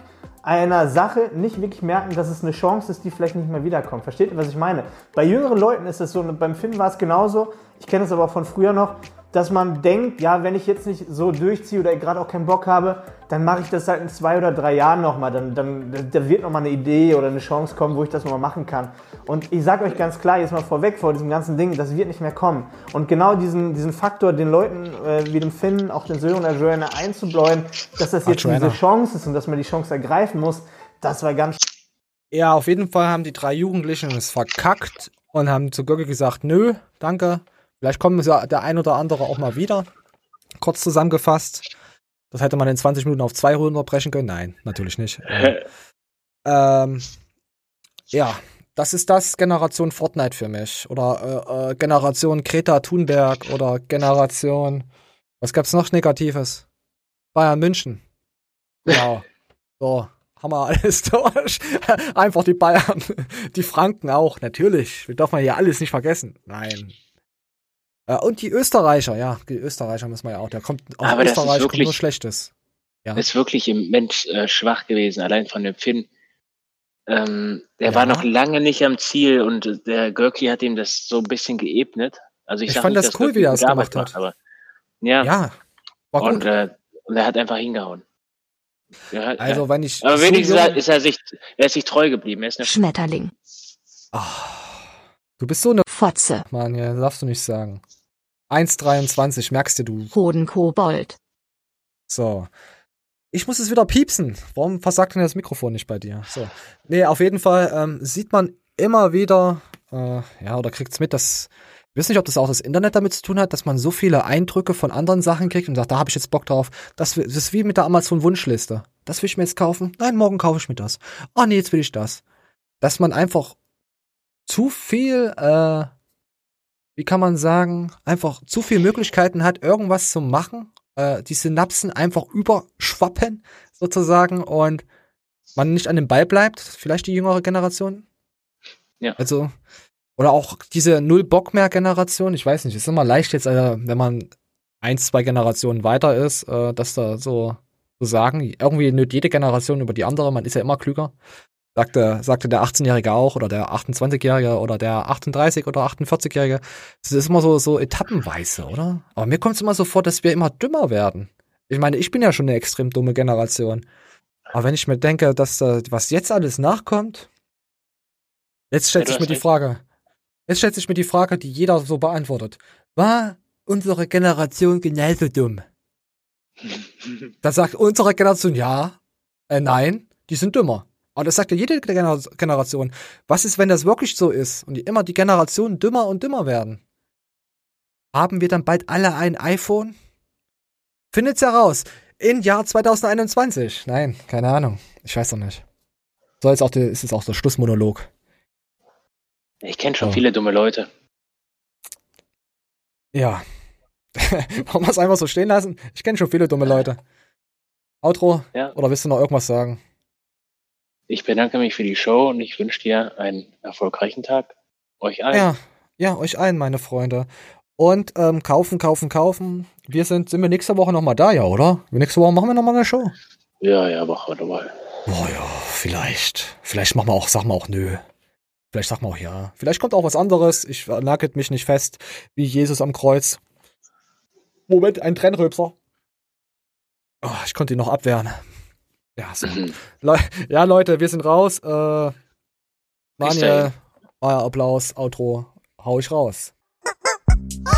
einer Sache nicht wirklich merken, dass es eine Chance ist, die vielleicht nicht mehr wiederkommt. Versteht ihr, was ich meine? Bei jüngeren Leuten ist es so, beim Film war es genauso, ich kenne es aber von früher noch, dass man denkt, ja, wenn ich jetzt nicht so durchziehe oder gerade auch keinen Bock habe, dann mache ich das halt in zwei oder drei Jahren nochmal. Dann, dann da wird nochmal eine Idee oder eine Chance kommen, wo ich das nochmal machen kann. Und ich sage euch ganz klar, jetzt mal vorweg vor diesem ganzen Ding, das wird nicht mehr kommen. Und genau diesen, diesen Faktor, den Leuten äh, wie dem Finn, auch den Sören und der Joanna einzubläuen, dass das jetzt diese Chance ist und dass man die Chance ergreifen muss, das war ganz Ja, auf jeden Fall haben die drei Jugendlichen es verkackt und haben zu Göcke gesagt, nö, danke. Vielleicht kommen ja der ein oder andere auch mal wieder. Kurz zusammengefasst. Das hätte man in 20 Minuten auf zwei runterbrechen können. Nein, natürlich nicht. Ähm, ähm, ja, das ist das Generation Fortnite für mich. Oder äh, äh, Generation Greta Thunberg oder Generation. Was gab's noch Negatives? Bayern München. Genau. So, haben wir alles durch. Einfach die Bayern. Die Franken auch, natürlich. Wir dürfen hier alles nicht vergessen. Nein. Äh, und die Österreicher, ja, die Österreicher müssen wir ja auch. Der kommt aus Aber das ist Österreich kommt wirklich- nur Schlechtes. Ja. Ist wirklich im Mensch äh, schwach gewesen, allein von dem Finn. Ähm, der Ja. war noch lange nicht am Ziel und der Görki hat ihm das so ein bisschen geebnet. Also ich, Ich fand nicht, das cool, wie er es gemacht hat. macht, aber ja, Ja, war und, äh, und er hat einfach hingehauen. Ja, Also, wenn ich aber so wenigstens jung- ist er sich, er ist sich treu geblieben. Er ist eine Schmetterling. Du bist so eine Fotze. Mann, ja, darfst du nicht sagen. 1,23, merkst du, du. Hodenkobold. So. Ich muss es wieder piepsen. Warum versagt denn das Mikrofon nicht bei dir? So. Nee, auf jeden Fall ähm, sieht man immer wieder, äh, ja, oder kriegt's mit, dass, ich weiß nicht, ob das auch das Internet damit zu tun hat, dass man so viele Eindrücke von anderen Sachen kriegt und sagt, da habe ich jetzt Bock drauf. Das, das ist wie mit der Amazon-Wunschliste. Das will ich mir jetzt kaufen. Nein, morgen kaufe ich mir das. Oh nee, jetzt will ich das. Dass man einfach zu viel, äh, wie kann man sagen, einfach zu viele Möglichkeiten hat, irgendwas zu machen, äh, die Synapsen einfach überschwappen, sozusagen, und man nicht an dem Ball bleibt, vielleicht die jüngere Generation. Ja. Also, oder auch diese Null-Bock-mehr-Generation, ich weiß nicht, ist immer leicht jetzt, äh, wenn man eins, zwei Generationen weiter ist, äh, dass da so zu sagen, irgendwie nöt jede Generation über die andere, man ist ja immer klüger. Sagte, sagte der 18-Jährige auch oder der 28-Jährige oder der 38 oder 48-Jährige. Das ist immer so, so etappenweise, oder? Aber mir kommt es immer so vor, dass wir immer dümmer werden. Ich meine, ich bin ja schon eine extrem dumme Generation. Aber wenn ich mir denke, dass was jetzt alles nachkommt, jetzt stellt Ja, sich mir die. Frage, jetzt stellt sich mir die Frage, die jeder so beantwortet. War unsere Generation genauso dumm? Da sagt unsere Generation ja, äh, nein, die sind dümmer. Aber das sagt ja jede Gener- Generation. Was ist, wenn das wirklich so ist und die immer die Generationen dümmer und dümmer werden? Haben wir dann bald alle ein iPhone? Findet's heraus. In Jahr 2021. Nein, keine Ahnung. Ich weiß doch nicht. So jetzt auch der, ist es auch der Schlussmonolog. Ich kenne schon Oh. viele dumme Leute. Ja. Wollen wir es einfach so stehen lassen? Ich kenne schon viele dumme Leute. Outro? Ja. Oder willst du noch irgendwas sagen? Ich bedanke mich für die Show und ich wünsche dir einen erfolgreichen Tag. Euch allen. Ja, ja, euch allen, meine Freunde. Und ähm, kaufen, kaufen, kaufen. Wir sind, sind wir nächste Woche nochmal da, ja, oder? Nächste Woche machen wir nochmal eine Show. Ja, ja, machen wir mal. Boah, ja, vielleicht. Vielleicht machen wir auch, sagen wir auch nö. Vielleicht sagen wir auch ja. Vielleicht kommt auch was anderes. Ich nagelt mich nicht fest, wie Jesus am Kreuz. Moment, ein Trennröpser. Oh, ich konnte ihn noch abwehren. Ja, so. Le ja, Leute, wir sind raus. Äh, Daniel, euer Applaus, Outro, hau ich raus.